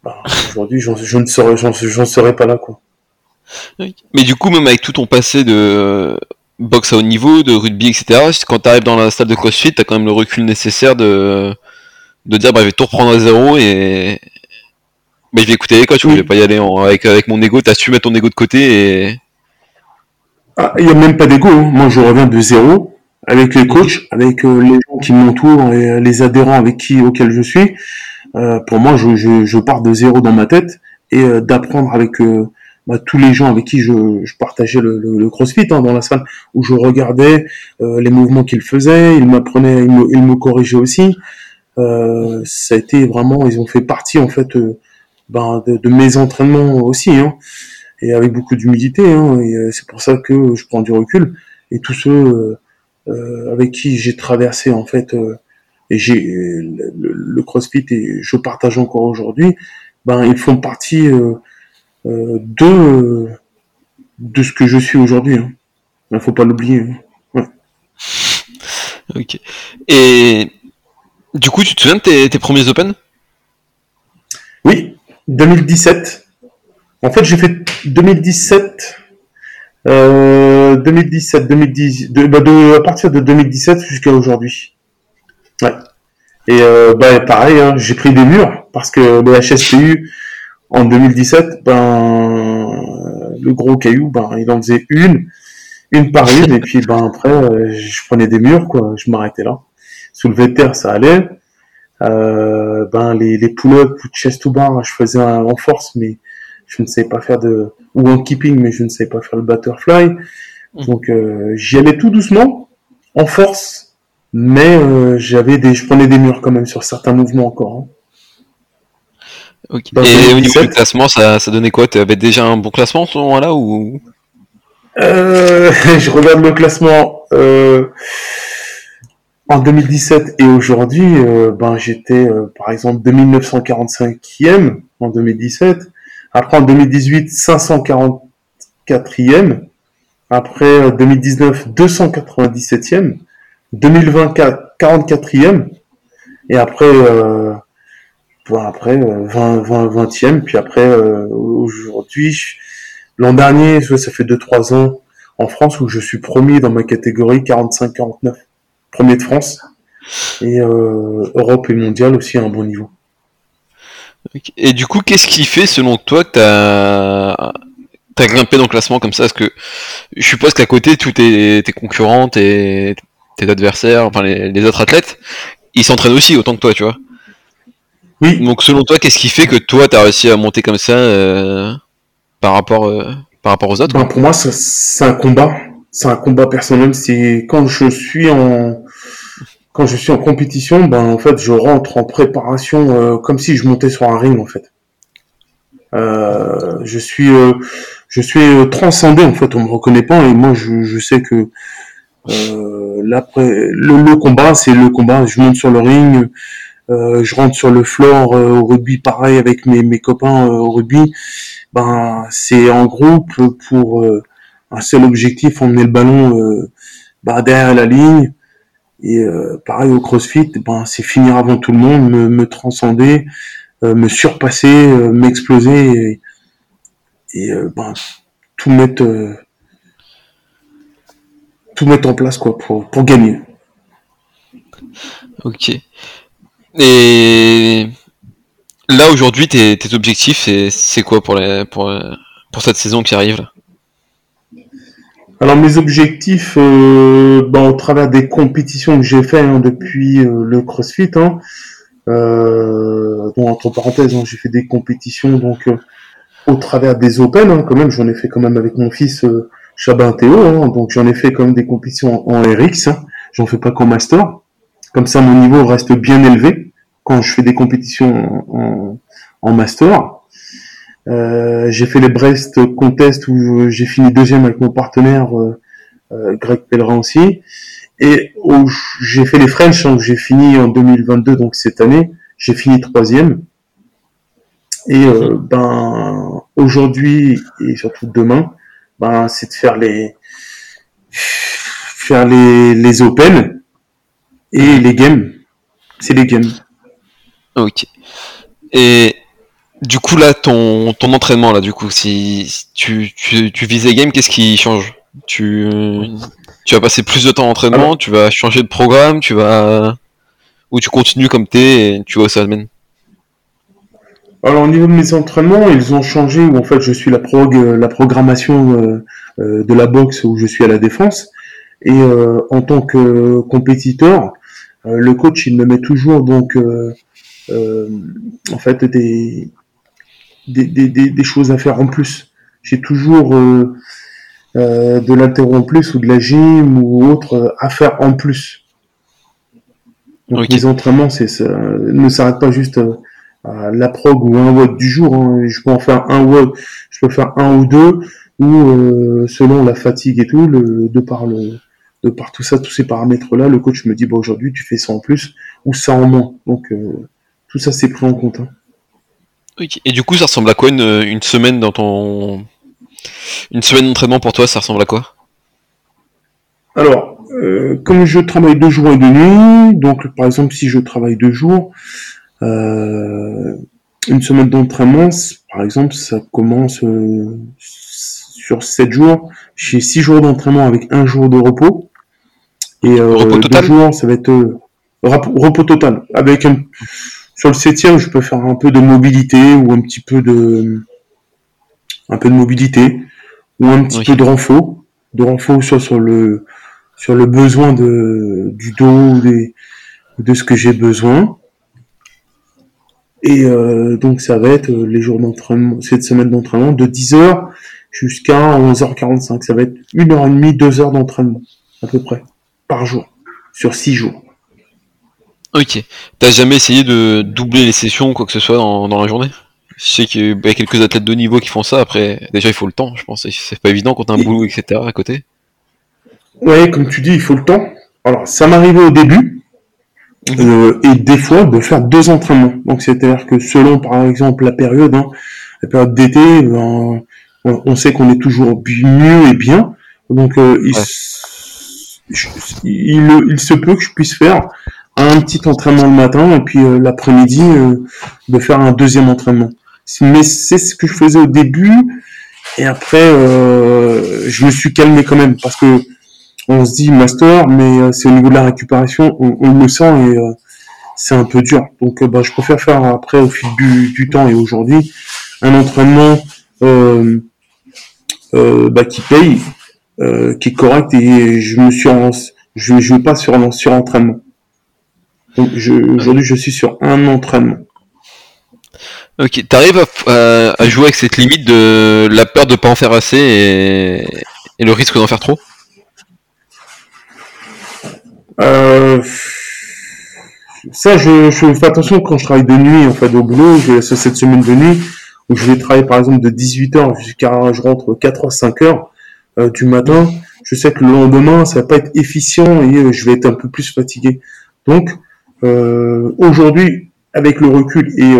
bah, aujourd'hui, je ne serais, j'en serais pas là, quoi. Mais du coup, même avec tout ton passé de euh, boxe à haut niveau, de rugby, etc., quand t'arrives dans la salle de CrossFit, t'as quand même le recul nécessaire de, de dire, bah, je vais tout reprendre à zéro et, bah, je vais écouter les coachs, Oui. je vais pas y aller en- avec, avec mon ego, t'as su mettre ton ego de côté et, Ah, il n'y a même pas d'ego. hein. Moi, je reviens de zéro avec les coachs, avec euh, les gens qui m'entourent et euh, les adhérents avec qui, auxquels je suis. Euh, pour moi, je, je, je pars de zéro dans ma tête et euh, d'apprendre avec euh, bah, tous les gens avec qui je, je partageais le, le, le CrossFit hein, dans la salle, où je regardais euh, les mouvements qu'ils faisaient, ils m'apprenaient, ils me, ils me corrigeaient aussi. Euh, ça a été vraiment, ils ont fait partie en fait ben, de, de mes entraînements aussi. Hein et avec beaucoup d'humilité. Hein, et c'est pour ça que je prends du recul. Et tous ceux avec qui j'ai traversé en fait, et j'ai euh, le, le CrossFit et je partage encore aujourd'hui, ben ils font partie euh, euh, de de ce que je suis aujourd'hui. Hein. Il faut pas l'oublier. hein. ok. Et, du coup, tu te souviens de tes, tes premiers Open? Oui, 2017. En fait, j'ai fait 2017, euh, 2017, 2010, de, bah, de- à partir de 2017 jusqu'à aujourd'hui. Ouais. Et euh, bah, pareil, hein, j'ai pris des murs parce que le HSPU en 2017, ben le gros caillou, ben il en faisait une, une par une, et puis ben après euh, je prenais des murs quoi, je m'arrêtais là. Soulevé de terre, ça allait. Euh, ben les, les pull-ups ou chest to bar, je faisais un, en force, mais je ne savais pas faire de ou en keeping, mais je ne savais pas faire le butterfly. Donc euh, j'y allais tout doucement, en force, mais euh, j'avais des, je prenais des murs quand même sur certains mouvements encore. hein. Et au niveau 2017. du classement, ça, ça donnait quoi? Tu avais déjà un bon classement à ce moment-là ou? Euh, je regarde le classement euh, en 2017 et aujourd'hui. euh, ben j'étais euh, par exemple 2945e en 2017. Après en 2018 544e. Après euh, 2019 297e. 2020 44e. Et après euh, après euh, 20 20 20e. Puis après euh, aujourd'hui. L'an dernier, ça fait 2-3 ans, en France, où je suis premier dans ma catégorie 45-49. Premier de France. Et euh, Europe et mondial aussi à un bon niveau. Et du coup, qu'est-ce qui fait, selon toi, que t'as t'as grimpé dans le classement comme ça? Parce que je suppose qu'à côté, tous tes, tes concurrents, tes, tes adversaires, enfin les, les autres athlètes, ils s'entraînent aussi autant que toi, tu vois. Oui, Donc, selon toi, qu'est-ce qui fait que toi, t'as réussi à monter comme ça euh, par rapport euh, par rapport aux autres ben, pour moi, c'est un combat. C'est un combat personnel. C'est quand je suis en quand je suis en compétition, ben en fait, je rentre en préparation euh, comme si je montais sur un ring en fait. Je suis je suis transcendé en fait. On me reconnaît pas et moi je, je sais que euh, l'après le, le combat, c'est le combat. Je monte sur le ring. Euh, je rentre sur le floor euh, au rugby pareil avec mes, mes copains au rugby. Ben c'est en groupe pour un seul objectif, emmener le ballon bah, derrière la ligne. Et euh, pareil au CrossFit, ben c'est finir avant tout le monde, me, me transcender, euh, me surpasser, euh, m'exploser et, et, ben tout mettre tout mettre en place quoi pour pour gagner. Ok. Et Là aujourd'hui, tes, tes objectifs, c'est quoi pour, les, pour, pour cette saison qui arrive là? Alors mes objectifs, euh, ben, au travers des compétitions que j'ai fait hein, depuis euh, le CrossFit, hein, euh, entre parenthèses, hein, j'ai fait des compétitions donc au travers des Open, hein, quand même, j'en ai fait quand même avec mon fils Chabin Théo, hein, donc j'en ai fait même des compétitions en, RX, hein, j'en fais pas qu'en master, comme ça mon niveau reste bien élevé quand je fais des compétitions en, en master. Euh, j'ai fait les Brest Contest où j'ai fini deuxième avec mon partenaire euh, euh Greg Pellerin aussi. Et j'ai fait les French, donc j'ai fini en 2022, donc cette année, j'ai fini troisième. Et euh, ben aujourd'hui et surtout demain, ben c'est de faire les faire les, les Open et les games. C'est les games. Ok. Et du coup là, ton, ton entraînement là, du coup, si tu, tu, tu vises les games, qu'est-ce qui change? Tu, tu vas passer plus de temps en entraînement, tu vas changer de programme, tu vas ou tu continues comme t'es et tu vois où ça mène? Alors au niveau de mes entraînements, ils ont changé où en fait je suis la prog, euh, la programmation euh, euh, de la boxe où je suis à la défense et en tant que compétiteur, le coach il me met toujours donc en fait des des, des, des, choses à faire en plus. J'ai toujours euh, de l'altéro en plus ou de la gym ou autre à faire en plus. Donc les entraînements, c'est ça, ne s'arrête pas juste la prog ou un watt du jour. Hein. Je peux en faire un watt, je peux faire un ou deux, ou euh, selon la fatigue et tout, le, de par le, de par tout ça, tous ces paramètres-là, le coach me dit bah aujourd'hui tu fais ça en plus ou ça en moins. Donc tout ça c'est pris en compte. Hein. Et du coup, ça ressemble à quoi une, une semaine dans ton une semaine d'entraînement pour toi, ça ressemble à quoi? Alors, euh, comme je travaille deux jours et deux nuits, donc par exemple si je travaille deux jours, euh, une semaine d'entraînement, par exemple, ça commence euh, sur sept jours. J'ai six jours d'entraînement avec un jour de repos. Et repos deux jours, ça va être repos, total. Avec sur le septième, je peux faire un peu de mobilité ou un petit peu de un peu de mobilité ou un petit peu de renfort, de renfort soit sur le sur le besoin de du dos des, de ce que j'ai besoin. Et euh, donc ça va être les jours d'entraînement, cette semaine d'entraînement de 10h jusqu'à 11h45. Ça va être une heure et demie, deux heures d'entraînement à peu près par jour sur six jours. Ok. T'as jamais essayé de doubler les sessions ou quoi que ce soit dans, dans la journée? Je sais qu'il y a quelques athlètes de niveau qui font ça. Après, déjà, il faut le temps, je pense. C'est pas évident quand t'as un boulot, etc. à côté. Ouais, comme tu dis, il faut le temps. Alors, ça m'arrivait au début, euh, et des fois, de faire deux entraînements. Donc, c'est-à-dire que selon, par exemple, la période, hein, la période d'été, ben, on sait qu'on est toujours mieux et bien. Donc, euh, il, il, se peut que je puisse faire un petit entraînement le matin et puis euh, l'après-midi de faire un deuxième entraînement mais c'est ce que je faisais au début. Et après, je me suis calmé quand même parce que on se dit master, mais euh, c'est au niveau de la récupération, on, le sent et euh, c'est un peu dur. Donc, bah, je préfère faire après au fil du, temps et aujourd'hui un entraînement bah, qui paye, qui est correct et je me suis je je vais pas sur un surentraînement. Aujourd'hui, je suis sur un entraînement. Ok, t'arrives à, à, jouer avec cette limite de la peur de pas en faire assez et, le risque d'en faire trop? Euh, Ça, je, fais attention quand je travaille de nuit, en fait, au boulot, j'ai cette semaine de nuit, où je vais travailler par exemple de 18h jusqu'à, je rentre 4h, 5h euh, du matin, je sais que le lendemain, ça va pas être efficient et euh, je vais être un peu plus fatigué. Donc, aujourd'hui, avec le recul et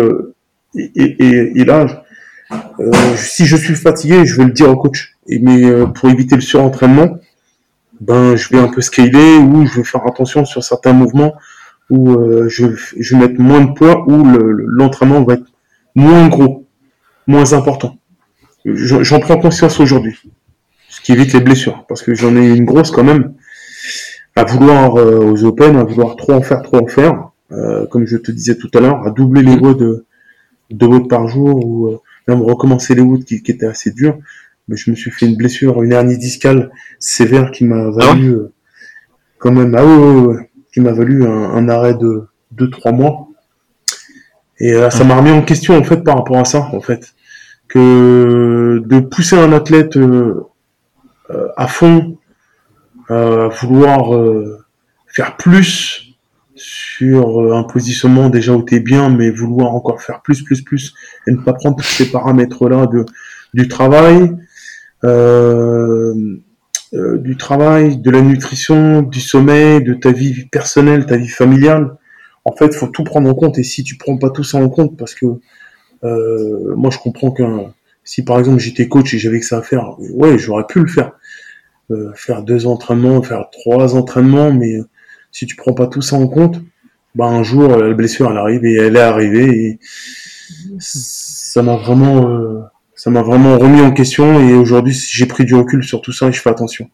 et, et, et euh, si je suis fatigué, je vais le dire au coach. Et, mais euh, pour éviter le surentraînement, ben je vais un peu scaler ou je vais faire attention sur certains mouvements où euh, je, je vais mettre moins de poids ou l'entraînement va être moins gros, moins important. J'en prends conscience aujourd'hui, ce qui évite les blessures, parce que j'en ai une grosse quand même à vouloir aux Open, à vouloir trop en faire, trop en faire, comme je te disais tout à l'heure, à doubler les voies de deux watts par jour ou euh, même recommencer les watts qui, qui étaient assez durs, mais je me suis fait une blessure, une hernie discale sévère qui m'a valu euh, quand même, ah ouais, qui m'a valu un, un arrêt de deux trois mois. Et euh, ça m'a remis en question en fait par rapport à ça en fait que de pousser un athlète euh, euh, à fond, euh, vouloir faire plus sur un positionnement déjà où t'es bien, mais vouloir encore faire plus, plus, plus, et ne pas prendre tous ces paramètres-là de du travail, du travail, de la nutrition, du sommeil, de ta vie personnelle, ta vie familiale. En fait, faut tout prendre en compte. Et si tu prends pas tout ça en compte, parce que euh, moi, je comprends qu'un si par exemple j'étais coach et j'avais que ça à faire, ouais, j'aurais pu le faire. Euh, faire deux entraînements, faire trois entraînements, mais euh, si tu prends pas tout ça en compte, bah un jour euh, la blessure elle arrive et elle est arrivée et ça m'a vraiment euh, ça m'a vraiment remis en question et aujourd'hui j'ai pris du recul sur tout ça et je fais attention.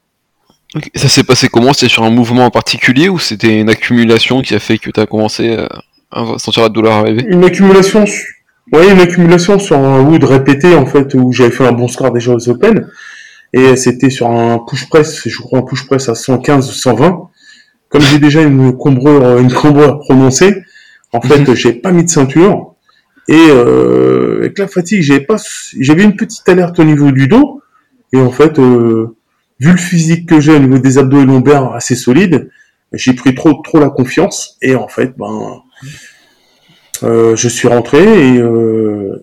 Ça s'est passé comment? C'était sur un mouvement en particulier ou c'était une accumulation qui a fait que tu as commencé euh, à sentir la douleur arriver? Une accumulation, ouais, une accumulation sur un wood répété en fait où j'avais fait un bon score déjà aux Open. Et c'était sur un push press, je crois un push press à 115 ou 120. Comme j'ai déjà une cambrure, une prononcée, en fait j'ai pas mis de ceinture et euh, avec la fatigue j'avais pas, j'avais une petite alerte au niveau du dos et en fait euh, vu le physique que j'ai au niveau des abdos et lombaires assez solide, j'ai pris trop trop la confiance et en fait ben euh, je suis rentré et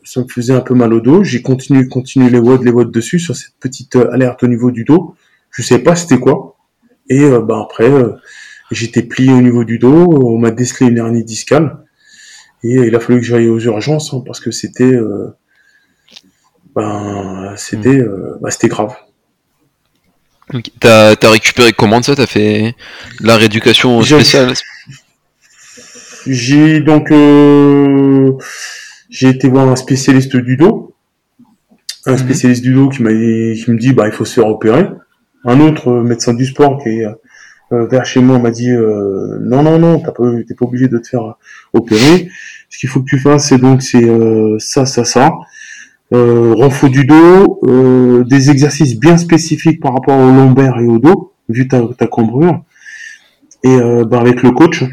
ça me faisait un peu mal au dos. J'ai continué, continué les WOD, les WOD dessus sur cette petite alerte au niveau du dos. Je sais pas c'était quoi. Et bah après, j'étais plié au niveau du dos. On m'a décelé une hernie discale et il a fallu que j'aille aux urgences hein, parce que c'était, euh, ben c'était, euh, bah, c'était grave. Ok. T'as as récupéré comment ça? T'as fait la rééducation spéciale? J'ai donc euh, j'ai été voir un spécialiste du dos, un Mhm. spécialiste du dos qui m'a qui me dit bah il faut se faire opérer. Un autre euh, médecin du sport qui est euh, vers chez moi m'a dit euh, non non non t'as pas t'es pas obligé de te faire opérer. Ce qu'il faut que tu fasses c'est donc c'est euh, ça ça ça. Euh, du dos, euh, des exercices bien spécifiques par rapport au lombaire et au dos, vu ta, cambrure. Et euh, bah, avec le coach,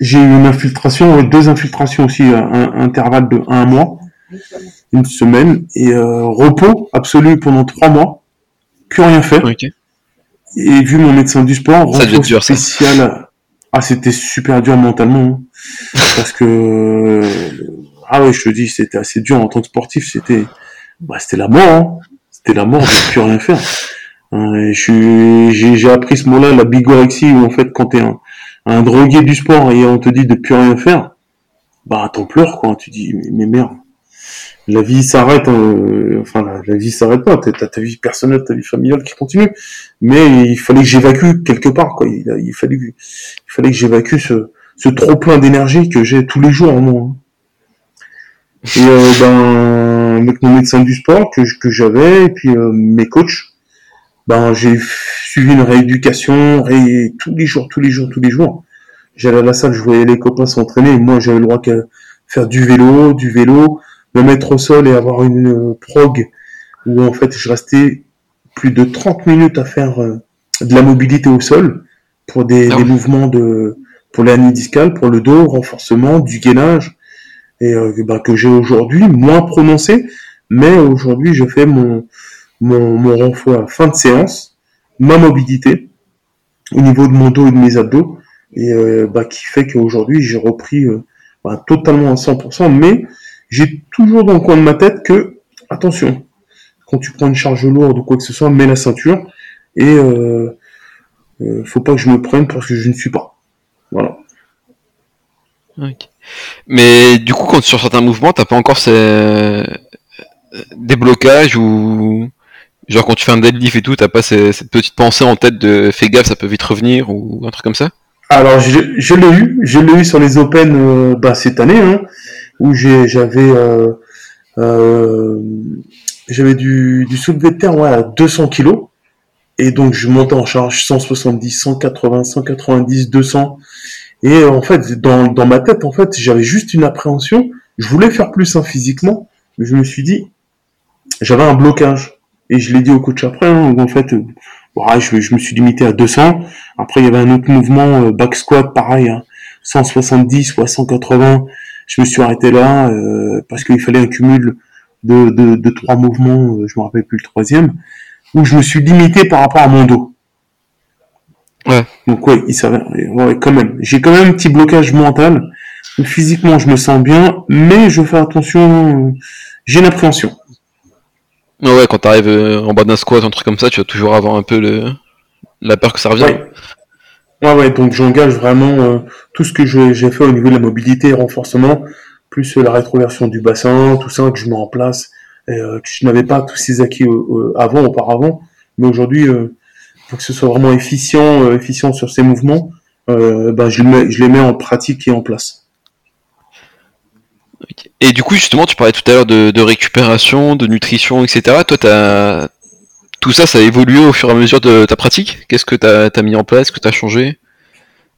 j'ai eu une infiltration, deux infiltrations aussi, un, intervalle de un mois, une semaine, et euh, repos absolu pendant trois mois, plus rien faire. Ok. Et vu mon médecin du sport, être dur, ça. Ah, c'était super dur mentalement, hein. parce que ah ouais, je te dis, c'était assez dur en tant que sportif, c'était bah, c'était la mort, hein. c'était la mort de plus rien faire. Hein, j'ai j'ai appris ce mot-là, la bigorexie, où en fait, quand t'es un, un drogué du sport et on te dit de plus rien faire, bah t'en pleures quoi. Tu dis mais, mais merde, la vie s'arrête. hein, enfin la, vie s'arrête pas. T'as ta vie personnelle, ta vie familiale qui continue. Mais il fallait que j'évacue quelque part quoi. Il, fallait que- il j'évacue ce, trop plein d'énergie que j'ai tous les jours en moi. hein. Et euh, ben avec mon médecin du sport que, j'avais et puis euh, mes coachs, ben j'ai suivi une rééducation ré... tous les jours, tous les jours, tous les jours. J'allais à la salle, je voyais les copains s'entraîner, et moi j'avais le droit qu'à faire du vélo, du vélo, me mettre au sol et avoir une euh, prog où en fait je restais plus de 30 minutes à faire euh, de la mobilité au sol pour des, Ah des mouvements de pour l'hernie discale, pour le dos, renforcement, du gainage et euh, ben, que j'ai aujourd'hui moins prononcé, mais aujourd'hui je fais mon mon, mon renfort à fin de séance, ma mobilité au niveau de mon dos et de mes abdos, et euh, bah, qui fait qu'aujourd'hui j'ai repris euh, bah, totalement à 100%, mais j'ai toujours dans le coin de ma tête que, attention, quand tu prends une charge lourde ou quoi que ce soit, mets la ceinture, et euh, euh, faut pas que je me prenne parce que je ne suis pas. Voilà. Mais du coup, quand sur certains mouvements, t'as pas encore ces... des blocages ou genre quand tu fais un deadlift et tout, t'as pas ces- cette petite pensée en tête de fais gaffe, ça peut vite revenir ou un truc comme ça? Alors, je, je l'ai eu, je l'ai eu sur les Open euh, bah, cette année, hein, où j'avais, euh, euh, j'avais du, soulevé de terre ouais, à 200 kilos, et donc je montais en charge 170, 180, 190, 200, et en fait, dans, dans ma tête, en fait, j'avais juste une appréhension je voulais faire plus hein, physiquement, mais je me suis dit, j'avais un blocage. Et je l'ai dit au coach après, hein, en fait, euh, je, je, me suis limité à 200. Après, il y avait un autre mouvement, back squat, pareil, hein, 170 ou 180. Je me suis arrêté là euh, parce qu'il fallait un cumul de, de, de trois mouvements, je me rappelle plus le troisième, où je me suis limité par rapport à mon dos. Ouais. Donc ouais, il s'avère, ouais, quand même. J'ai quand même un petit blocage mental. Physiquement, je me sens bien, mais je fais attention. J'ai une appréhension. Ouais, quand t'arrives euh, en bas d'un squat, un truc comme ça, tu vas toujours avoir un peu le... la peur que ça revienne. Ouais, ouais, donc j'engage vraiment euh, tout ce que j'ai fait au niveau de la mobilité et renforcement, plus euh, la rétroversion du bassin, tout ça que je mets en place. Et, que je n'avais pas tous ces acquis avant, auparavant, mais aujourd'hui, pour que ce soit vraiment efficient, efficient sur ces mouvements, ben, je, les mets en pratique et en place. Et du coup, justement, tu parlais tout à l'heure de, récupération, de nutrition, etc. Toi, as... tout ça, ça a évolué au fur et à mesure de ta pratique? Qu'est-ce que tu as, mis en place? Que tu as changé?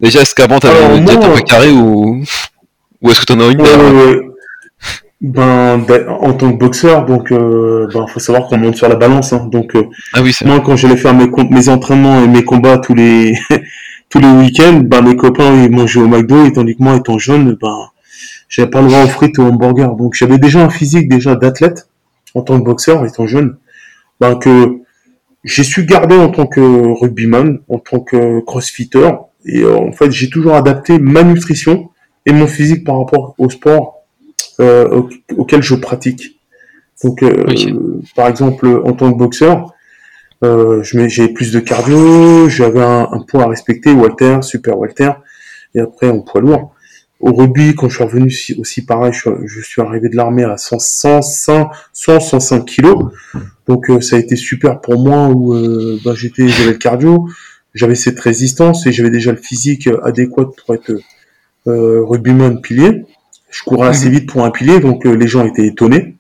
Déjà, est-ce qu'avant, tu avais une diète un peu carrée ou, ou est-ce que tu en as une euh, ben, ben, en tant que boxeur, donc, euh, ben, faut savoir qu'on monte sur la balance. Hein. donc, euh, ah oui, moi, quand j'allais faire mes, mes entraînements et mes combats tous les tous les week-ends, ben, mes copains ils mangeaient au McDo, et tandis que moi, étant jeune, ben, j'avais pas le droit aux frites ou aux hamburgers. Donc j'avais déjà un physique déjà d'athlète en tant que boxeur étant jeune. Ben, que j'ai su garder en tant que rugbyman, en tant que crossfitter. Et euh, en fait, j'ai toujours adapté ma nutrition et mon physique par rapport au sport euh, auquel je pratique. Donc, euh, par exemple, en tant que boxeur, euh, j'ai plus de cardio, j'avais un, un, poids à respecter, Walter, super Walter, et après en poids lourd. Au rugby, quand je suis revenu aussi pareil, je, suis arrivé de l'armée à 100, 100, 105 kilos. Donc euh, ça a été super pour moi où euh, bah, j'étais, j'avais le cardio, j'avais cette résistance et j'avais déjà le physique adéquat pour être euh, rugbyman pilier. Je courais assez mhm. vite pour un pilier, donc euh, les gens étaient étonnés.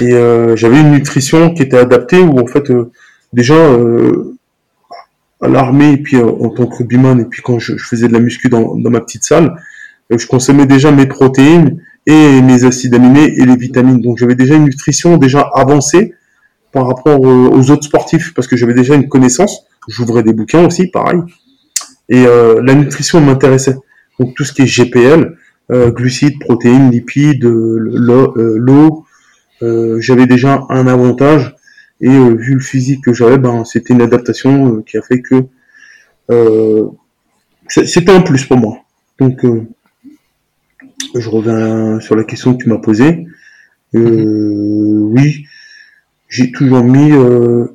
Et j'avais une nutrition qui était adaptée où en fait déjà à l'armée et puis en tant que rugbyman et puis quand je, faisais de la muscu dans, dans ma petite salle, euh, je consommais déjà mes protéines et mes acides aminés et les vitamines. Donc j'avais déjà une nutrition déjà avancée par rapport aux autres sportifs parce que j'avais déjà une connaissance. J'ouvrais des bouquins aussi, pareil. Et euh, la nutrition m'intéressait. Donc tout ce qui est GPL, euh, glucides, protéines, lipides, l'eau, j'avais déjà un avantage. Et vu le physique que j'avais, ben c'était une adaptation qui a fait que c'était un plus pour moi. Donc je reviens sur la question que tu m'as posée. Euh. Oui, j'ai toujours mis, euh,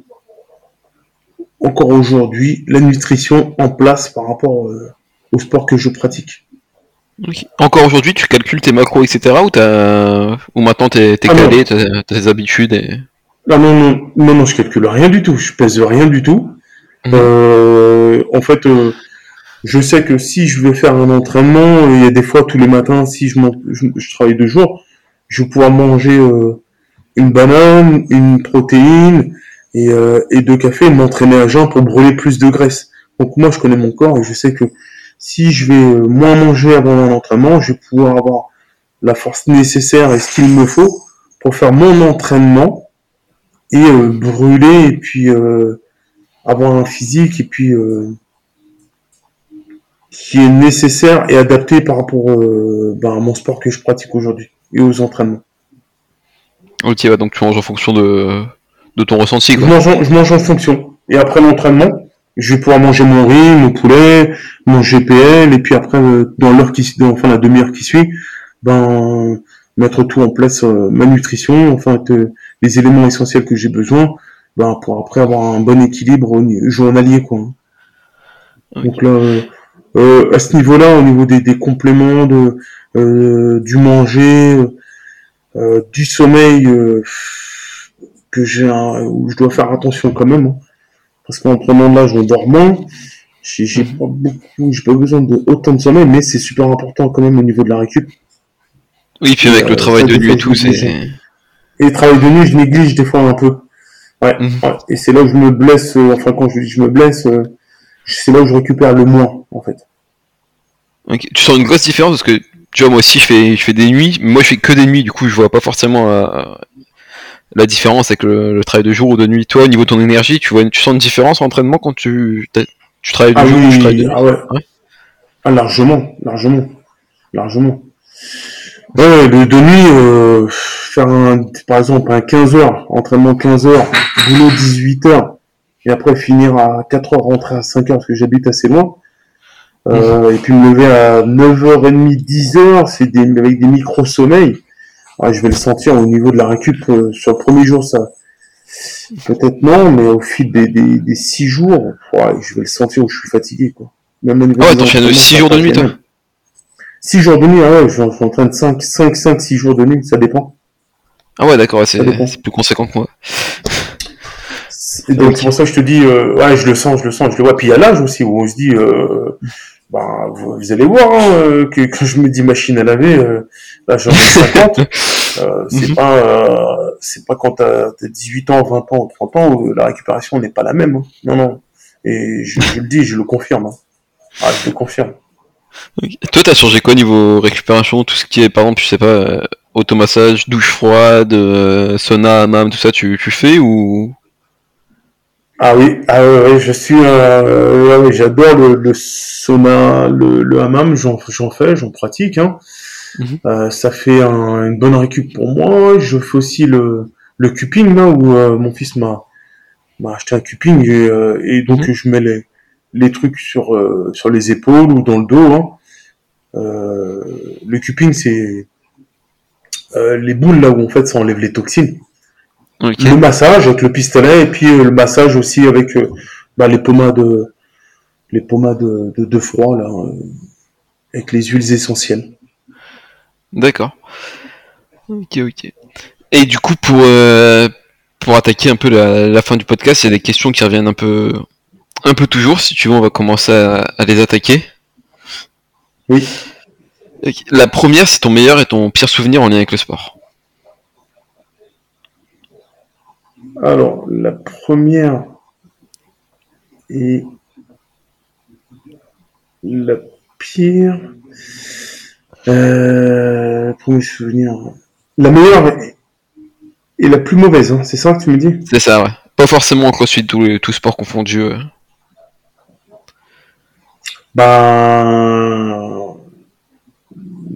encore aujourd'hui, la nutrition en place par rapport euh, au sport que je pratique. Encore aujourd'hui, tu calcules tes macros, etc. Ou, as... ou maintenant t'es es ah calé, t'as as tes habitudes et... non, non, non, non, je calcule rien du tout. Je pèse rien du tout. Mhm. en fait, je sais que si je vais faire un entraînement, il y a des fois tous les matins, si je, je, travaille deux jours, je vais pouvoir manger euh, une banane, une protéine et, euh, et deux cafés, m'entraîner à jeun pour brûler plus de graisse. Donc moi, je connais mon corps et je sais que si je vais euh, moins manger avant un entraînement, je vais pouvoir avoir la force nécessaire et ce qu'il me faut pour faire mon entraînement et brûler et puis avoir un physique et puis qui est nécessaire et adapté par rapport euh, ben, à mon sport que je pratique aujourd'hui et aux entraînements. Ok, donc tu manges en fonction de, de ton ressenti. Je, mange en, je mange en fonction. Et après l'entraînement, je vais pouvoir manger mon riz, mon poulet, mon GPL, et puis après, euh, dans l'heure qui, dans, enfin la demi-heure qui suit, ben mettre tout en place, euh, ma nutrition, enfin les éléments essentiels que j'ai besoin, ben pour après avoir un bon équilibre journalier quoi. Donc là, euh, à ce niveau-là, au niveau des, compléments, de, euh, du manger, euh, du sommeil, que j'ai où je dois faire attention quand même, hein. parce qu'en prenant de l'âge en dormant, j'ai pas beaucoup, j'ai pas besoin de autant de sommeil, mais c'est super important quand même au niveau de la récup. Oui, puis avec le travail de nuit et tout, c'est. Et le travail de nuit, je néglige des fois un peu. Ouais. Mhm. Et c'est là où je me blesse, enfin quand je dis je me blesse, c'est là où je récupère le moins, en fait. Tu sens une grosse différence parce que tu vois, moi aussi, je fais, je fais des nuits. mais Moi, je fais que des nuits. Du coup, je vois pas forcément euh, la différence avec le, le travail de jour ou de nuit. Toi, au niveau de ton énergie, tu vois, tu sens une différence en entraînement quand tu, travailles de Ah jour ou tu travailles de nuit ah ouais. Ouais. Ah, largement, largement, largement. Ouais, de, de nuit, euh, faire un, par exemple un 15 heures, entraînement 15 heures, boulot 18 heures, et après finir à 4 heures, rentrer à 5 heures parce que j'habite assez loin. Euh, et puis me lever à 9h30, 10 heures, c'est des, avec des micro-sommeils. Ouais, je vais le sentir au niveau de la récup euh, sur le premier jour, ça. Peut-être non, mais au fil des, des, des 6 jours, ouais, je vais le sentir où je suis fatigué, quoi. Même Ah ouais, t'enchaînes entraînements, 6 ça jours de nuit, toi mêmes. 6 jours de nuit, ah ouais, je je m'entraîne 5, 5, 5, 6 jours de nuit, ça dépend. Ah ouais, d'accord, c'est plus conséquent que moi. Donc c'est pour ça que je te dis, euh, ouais, je le sens, je le sens, je le vois. Puis il y a l'âge aussi où on se dit, euh, bah, vous, vous allez voir hein, euh, que quand je me dis machine à laver, euh, là j'en ai 50. euh, c'est Mhm. pas, euh, c'est pas quand t'as t'as 18 ans, 20 ans, 30 ans, où la récupération n'est pas la même. hein. Non, non. Et je, je le dis, je le confirme. hein. Ah, je le confirme. Toi, t'as changé quoi niveau récupération Tout ce qui est, par exemple, je sais pas, automassage, douche froide, euh, sauna, hammam, tout ça, tu, tu fais ou Ah oui, ah ouais, je suis, euh, ouais, j'adore le, le sauna, le, le hammam, j'en, j'en fais, j'en pratique. Hein. Mhm. Euh, ça fait un- une bonne récup pour moi. Je fais aussi le, le cupping là où euh, mon fils m'a, m'a acheté un cupping et, euh, et donc Mhm. je mets les, les trucs sur euh, sur les épaules ou dans le dos. Hein. Euh, le cupping c'est euh, les boules là où en fait ça enlève les toxines. Le massage avec le pistolet et puis euh, le massage aussi avec euh, bah, les pommades euh, les pommades de, de, de froid là avec les huiles essentielles. D'accord. Ok, ok. Et du coup, pour, euh, pour attaquer un peu la, la fin du podcast, il y a des questions qui reviennent un peu, un peu toujours. Si tu veux, on va commencer à, à les attaquer. Oui. La première, c'est ton meilleur et ton pire souvenir en lien avec le sport. Alors la première et la pire euh, premier souvenir la meilleure et, la plus mauvaise hein, c'est ça que tu me dis? C'est ça, ouais. Pas forcément en crossfit, tout, tout sport confondu. euh. Bah,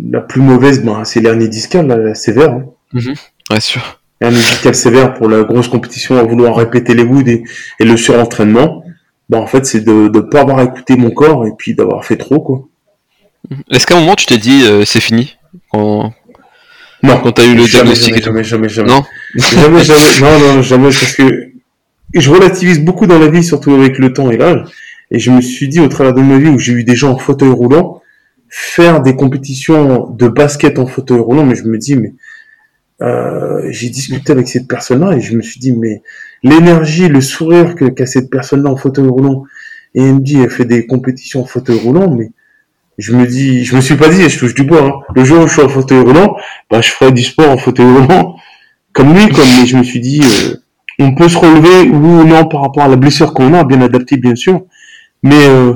la plus mauvaise, bah, c'est l'hernie discale, la, la sévère. Hein. Ouais, sûr. Hernie discale sévère pour la grosse compétition à vouloir répéter les woods et, et le surentraînement. Bah, en fait, c'est de ne pas avoir écouté mon corps et puis d'avoir fait trop, quoi. Est-ce qu'à un moment, tu t'es dit, euh, c'est fini? Quand, Non, quand t'as eu le jamais, diagnostic jamais, et jamais, jamais, jamais. Non? Jamais, jamais, non, non, jamais, parce que je relativise beaucoup dans la vie, surtout avec le temps et l'âge. Et je me suis dit, au travers de ma vie où j'ai eu des gens en fauteuil roulant, faire des compétitions de basket en fauteuil roulant, mais je me dis, mais euh, j'ai discuté avec cette personne-là et je me suis dit, mais l'énergie, le sourire qu'a cette personne-là en fauteuil roulant, et elle me dit, elle fait des compétitions en fauteuil roulant, mais je me dis, je me suis pas dit, je touche du bois, hein. le jour où je suis en fauteuil roulant, bah, je ferai du sport en fauteuil roulant, comme lui, comme, mais je me suis dit, euh, on peut se relever, oui ou non, par rapport à la blessure qu'on a, bien adapté, bien sûr, mais euh,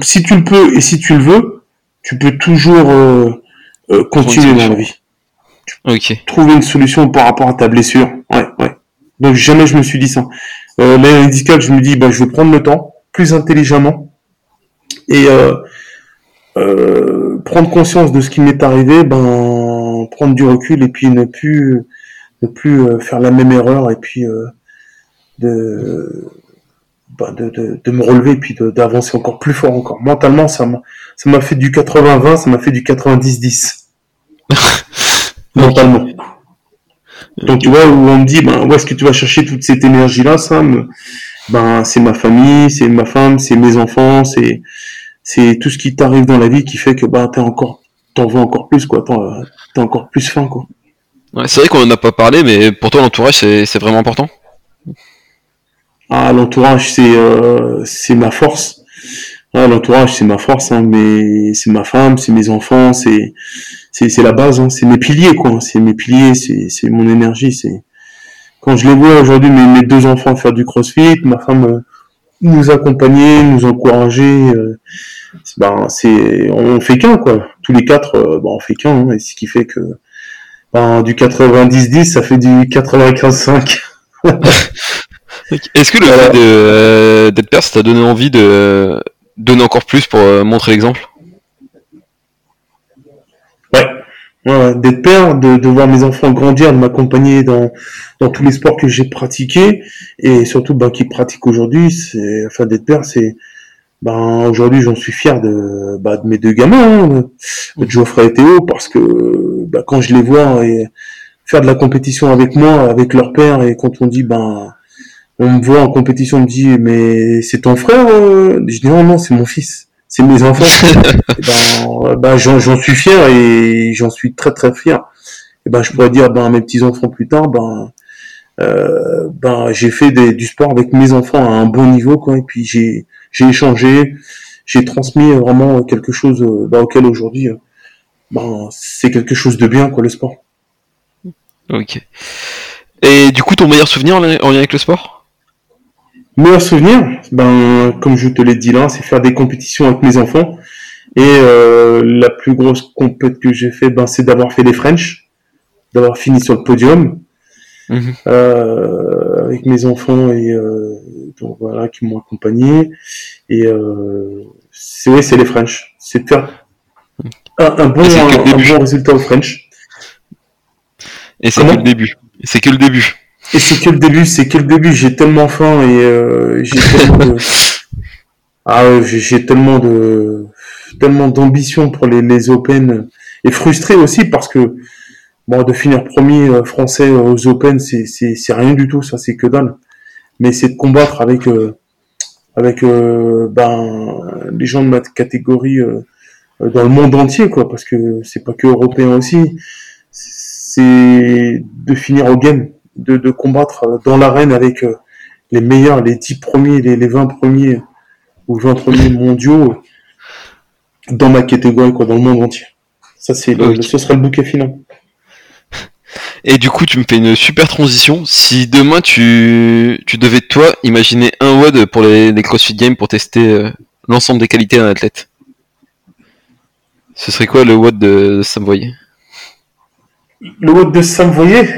si tu le peux et si tu le veux, tu peux toujours euh, euh, continuer dans la vie. Ok. Trouver une solution par rapport à ta blessure. Ouais, ouais. Donc jamais je me suis dit ça. Euh, L'année discale, je me dis, bah, je vais prendre le temps, plus intelligemment, et euh, euh, prendre conscience de ce qui m'est arrivé, ben prendre du recul et puis ne plus ne plus euh, faire la même erreur et puis de, bah, de, de de me relever et puis d'avancer encore plus fort encore. Mentalement, ça m'a ça m'a fait du 80-20, ça m'a fait du 90-10 mentalement. Donc tu vois où on me dit ben où est-ce que tu vas chercher toute cette énergie là Sam? Ben c'est ma famille, c'est ma femme, c'est mes enfants, c'est c'est tout ce qui t'arrive dans la vie qui fait que ben t'es encore t'en veux encore plus quoi, t'as encore plus faim quoi. Ouais, c'est vrai qu'on en a pas parlé, mais pour toi, l'entourage, c'est c'est vraiment important? Ah l'entourage c'est euh, c'est ma force. L'entourage c'est ma force hein, mais c'est ma femme, c'est mes enfants, c'est c'est c'est la base hein, c'est mes piliers quoi, c'est mes piliers, c'est c'est mon énergie, c'est quand je les vois aujourd'hui mes, mes deux enfants faire du crossfit, ma femme euh, nous accompagner, nous encourager, euh, ben c'est on fait qu'un quoi. tous les quatre, euh, bah, on fait qu'un, hein, et ce qui fait que ben, du 90-10, ça fait du 95-5. Est-ce que le fait euh, d'être père, ça t'a donné envie de donner encore plus pour montrer l'exemple? Ouais, d'être père, de, de, voir mes enfants grandir, de m'accompagner dans, dans tous les sports que j'ai pratiqués et surtout ben, qui pratiquent aujourd'hui, c'est enfin d'être père, c'est ben aujourd'hui j'en suis fier de, ben, de mes deux gamins, hein, de Geoffrey et Théo, parce que ben, quand je les vois et faire de la compétition avec moi, avec leur père, et quand on dit ben on me voit en compétition, on me dit mais c'est ton frère, euh? Je dis non non c'est mon fils c'est mes enfants. ben, ben j'en suis fier et j'en suis très très fier. Et ben, je pourrais dire ben, à mes petits enfants plus tard, ben, euh, ben j'ai fait des, du sport avec mes enfants à un bon niveau, quoi. Et puis j'ai j'ai échangé, j'ai transmis vraiment quelque chose ben, auquel aujourd'hui, ben, c'est quelque chose de bien, quoi, le sport. Ok. Et du coup, ton meilleur souvenir en lien avec le sport? Meilleur souvenir, ben, comme je te l'ai dit là, c'est faire des compétitions avec mes enfants. Et euh, la plus grosse compète que j'ai fait, ben, c'est d'avoir fait les French, d'avoir fini sur le podium mhm. euh, avec mes enfants et euh, donc, voilà qui m'ont accompagné. Et euh, c'est c'est les French, c'est de faire un, bon, un, bon résultat au French. Et c'est que le début. C'est que le début. Et c'est que le début, c'est que le début? J'ai tellement faim et euh, j'ai tellement de... ah j'ai tellement de tellement d'ambition pour les, les Open et frustré aussi parce que bon de finir premier euh, français aux Open c'est c'est c'est rien du tout ça c'est que dalle. Mais c'est de combattre avec euh, avec euh, ben les gens de ma catégorie dans le monde entier quoi parce que c'est pas que européen aussi c'est de finir au game de, de combattre euh, dans l'arène avec euh, les meilleurs, les 10 premiers, les, les 20 premiers ou 20 premiers mondiaux euh, dans ma catégorie, quoi, dans le monde entier. Ça, c'est ce serait le bouquet final. Et du coup, tu me fais une super transition. Si demain tu, tu devais toi imaginer un WOD pour les, les CrossFit Games pour tester l'ensemble des qualités d'un athlète, ce serait quoi le WOD de Sam Voyer? Le WOD de Sam Voyer?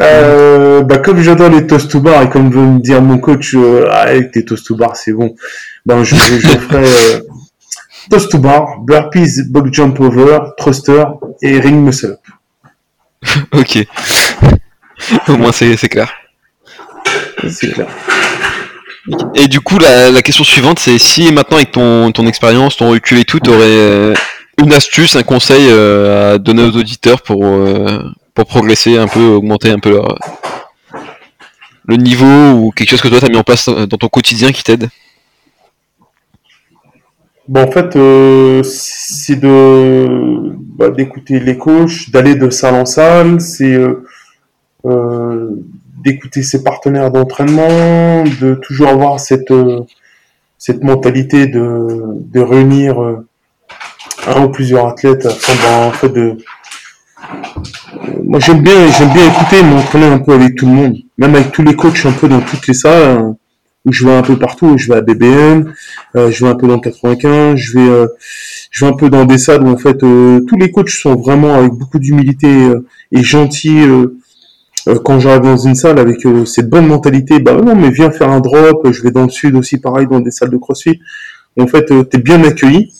Euh, bah, comme j'adore les toast to bar et comme veut me dire mon coach, euh, ah, avec tes toast to bar, c'est bon. Ben, je, je, ferai euh, toast to bar, burpees, bug jump over, thruster et ring muscle up. ok. Au moins, c'est, c'est clair. C'est clair. Et du coup, la, la question suivante, c'est si maintenant, avec ton, ton expérience, ton recul et tout, tu aurais euh, une astuce, un conseil à donner aux auditeurs pour, pour progresser un peu, augmenter un peu le niveau ou quelque chose que toi tu as mis en place dans ton quotidien qui t'aide? Bon, en fait, euh, c'est de bah, d'écouter les coachs, d'aller de salle en salle, c'est euh, euh, d'écouter ses partenaires d'entraînement, de toujours avoir cette mentalité de, réunir un ou plusieurs athlètes afin en fait de moi j'aime bien, j'aime bien écouter, m'entraîner un peu avec tout le monde, même avec tous les coachs un peu dans toutes les salles hein, où je vais un peu partout. Je vais à BBN, euh, je vais un peu dans le 95, je vais, euh, je vais un peu dans des salles où en fait euh, tous les coachs sont vraiment avec beaucoup d'humilité et gentils. quand j'arrive dans une salle avec cette bonne mentalité, bah non mais viens faire un drop. Je vais dans le sud aussi pareil dans des salles de CrossFit. En fait, t'es bien accueilli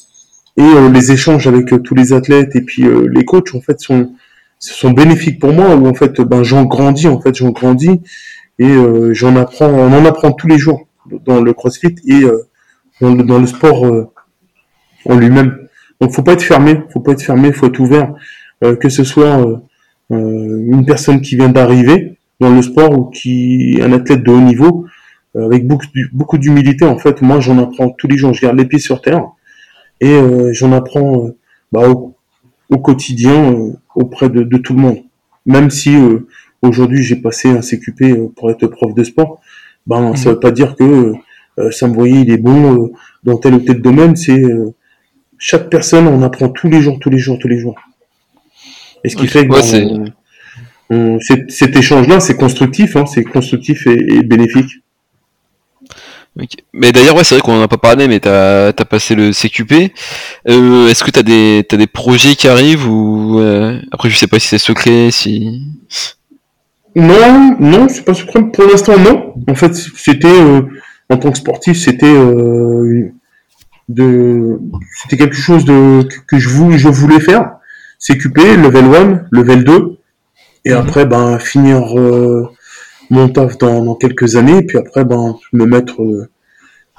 et les échanges avec tous les athlètes et puis les coachs en fait sont sont bénéfiques pour moi où en fait ben j'en grandis en fait j'en grandis et euh, j'en apprends on en apprend tous les jours dans le CrossFit et euh, dans, le, sport euh, en lui-même. Donc faut pas être fermé faut pas être fermé faut être ouvert que ce soit une personne qui vient d'arriver dans le sport ou qui un athlète de haut niveau avec beaucoup beaucoup d'humilité en fait moi j'en apprends tous les jours. Je garde les pieds sur terre et j'en apprends bah, au quotidien euh, auprès de, tout le monde. Même si euh, aujourd'hui j'ai passé un CQP euh, pour être prof de sport, ben mmh. ça veut pas dire que ça me voyait il est bon dans tel ou tel domaine. C'est chaque personne on apprend tous les jours, tous les jours, tous les jours. Et ce qui fait que cet, échange-là, c'est constructif, hein, c'est constructif et, bénéfique. Mais d'ailleurs, ouais, c'est vrai qu'on en a pas parlé, mais t'as as passé le CQP. Euh, Est-ce que t'as des t'as des projets qui arrivent ou euh, après je sais pas si c'est secret, si. Non, non, c'est pas secret. Pour l'instant, non. En fait, c'était euh, en tant que sportif, c'était euh, de, c'était quelque chose de que, que je voulais, je voulais faire. CQP, level 1, level 2, et Mhm. après, ben finir euh, mon taf dans, quelques années, puis après, ben me mettre euh,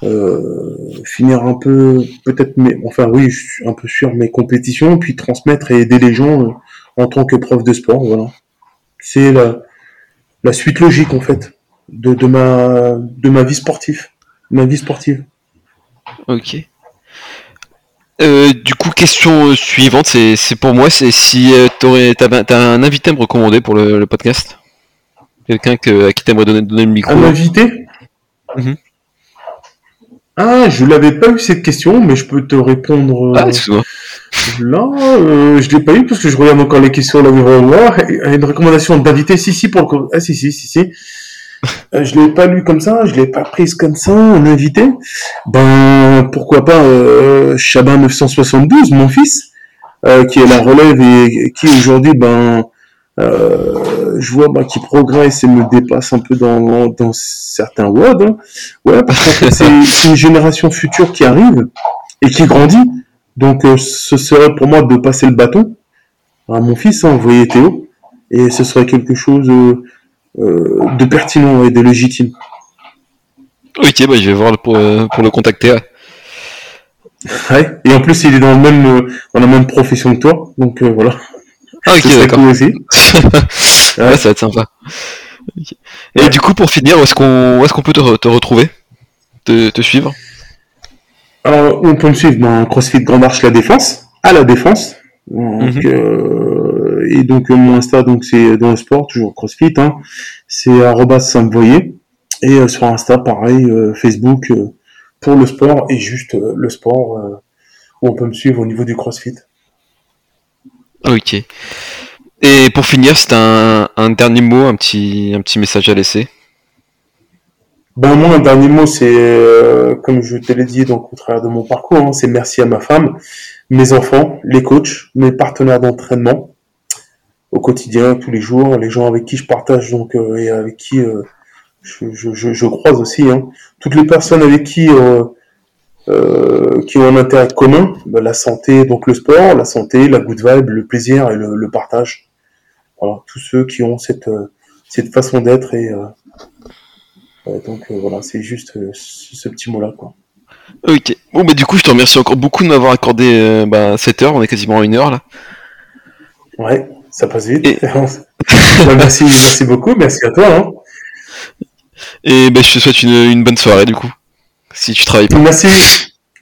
euh, finir un peu, peut-être, mes, enfin oui, un peu sur mes compétitions, puis transmettre et aider les gens euh, en tant que prof de sport, voilà. C'est la, la suite logique en fait de, de ma de ma vie sportive, ma vie sportive. Ok. Du coup, question suivante, c'est pour moi, c'est si t'as t'as un invité à me recommander pour le podcast? Quelqu'un que, à qui t'aimerais donner, donner le micro. Un invité Mhm. Ah, je l'avais pas eu cette question, mais je peux te répondre euh, Ah, excuse-moi. là. Euh, je l'ai pas eu parce que je regarde encore les questions là voir. Et- et Une recommandation d'invité, si si pour le ah si si si si. Euh, je l'ai pas lu comme ça, je l'ai pas prise comme ça, un invité. Ben pourquoi pas euh, Chabin 972, mon fils, euh, qui est la relève et, et qui aujourd'hui ben euh, je vois ben, qui progresse et me dépasse un peu dans, dans certains WOD. hein. Ouais, parce fait c'est une génération future qui arrive et qui grandit. Donc euh, ce serait pour moi de passer le bâton à mon fils, hein, vous voyez Théo, et ce serait quelque chose euh, euh, de pertinent et de légitime. Ok, bah je vais voir pour, euh, pour le contacter. ouais. Ouais. Et en plus, il est dans le même, dans la même profession que toi, donc voilà. Ah, ok, d'accord. ouais, ça va être sympa. Et Ouais. du coup, pour finir, où est-ce qu'on est-ce qu'on peut te, re- te retrouver? Te, te suivre? Alors, on peut me suivre dans CrossFit Grande Arche La Défense, à La Défense. Donc, Mhm. euh, et donc, euh, mon Insta, donc, c'est dans le sport, toujours CrossFit, hein. C'est Saint-Voyer. Et euh, sur Insta, pareil, euh, Facebook, pour le sport et juste le sport, où on peut me suivre au niveau du CrossFit. Ok. Et pour finir, c'est un, dernier mot, un petit, un petit message à laisser. Ben moi, un dernier mot, c'est euh, comme je te l'ai dit donc au travers de mon parcours, hein, c'est merci à ma femme, mes enfants, les coachs, mes partenaires d'entraînement au quotidien, tous les jours, les gens avec qui je partage donc euh, et avec qui euh, je, je, croise aussi, hein, toutes les personnes avec qui qui ont un intérêt commun, ben, la santé, donc le sport, la santé, la good vibe, le plaisir et le partage. Voilà, tous ceux qui ont cette euh, cette façon d'être et euh, donc euh, voilà, c'est juste ce, petit mot-là, quoi. Ok. Bon, bah du coup, je te remercie encore beaucoup de m'avoir accordé bah, 7 heures. On est quasiment à une heure là. Ouais, ça passe vite. Et- Ouais, merci, merci beaucoup, merci à toi. Hein. Et bah, je te souhaite une, une bonne soirée du coup. Si tu travailles pas. Merci.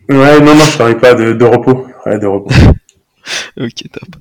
Ouais, non, non, je travaille pas de, de repos. Ouais, de repos. Ok, top.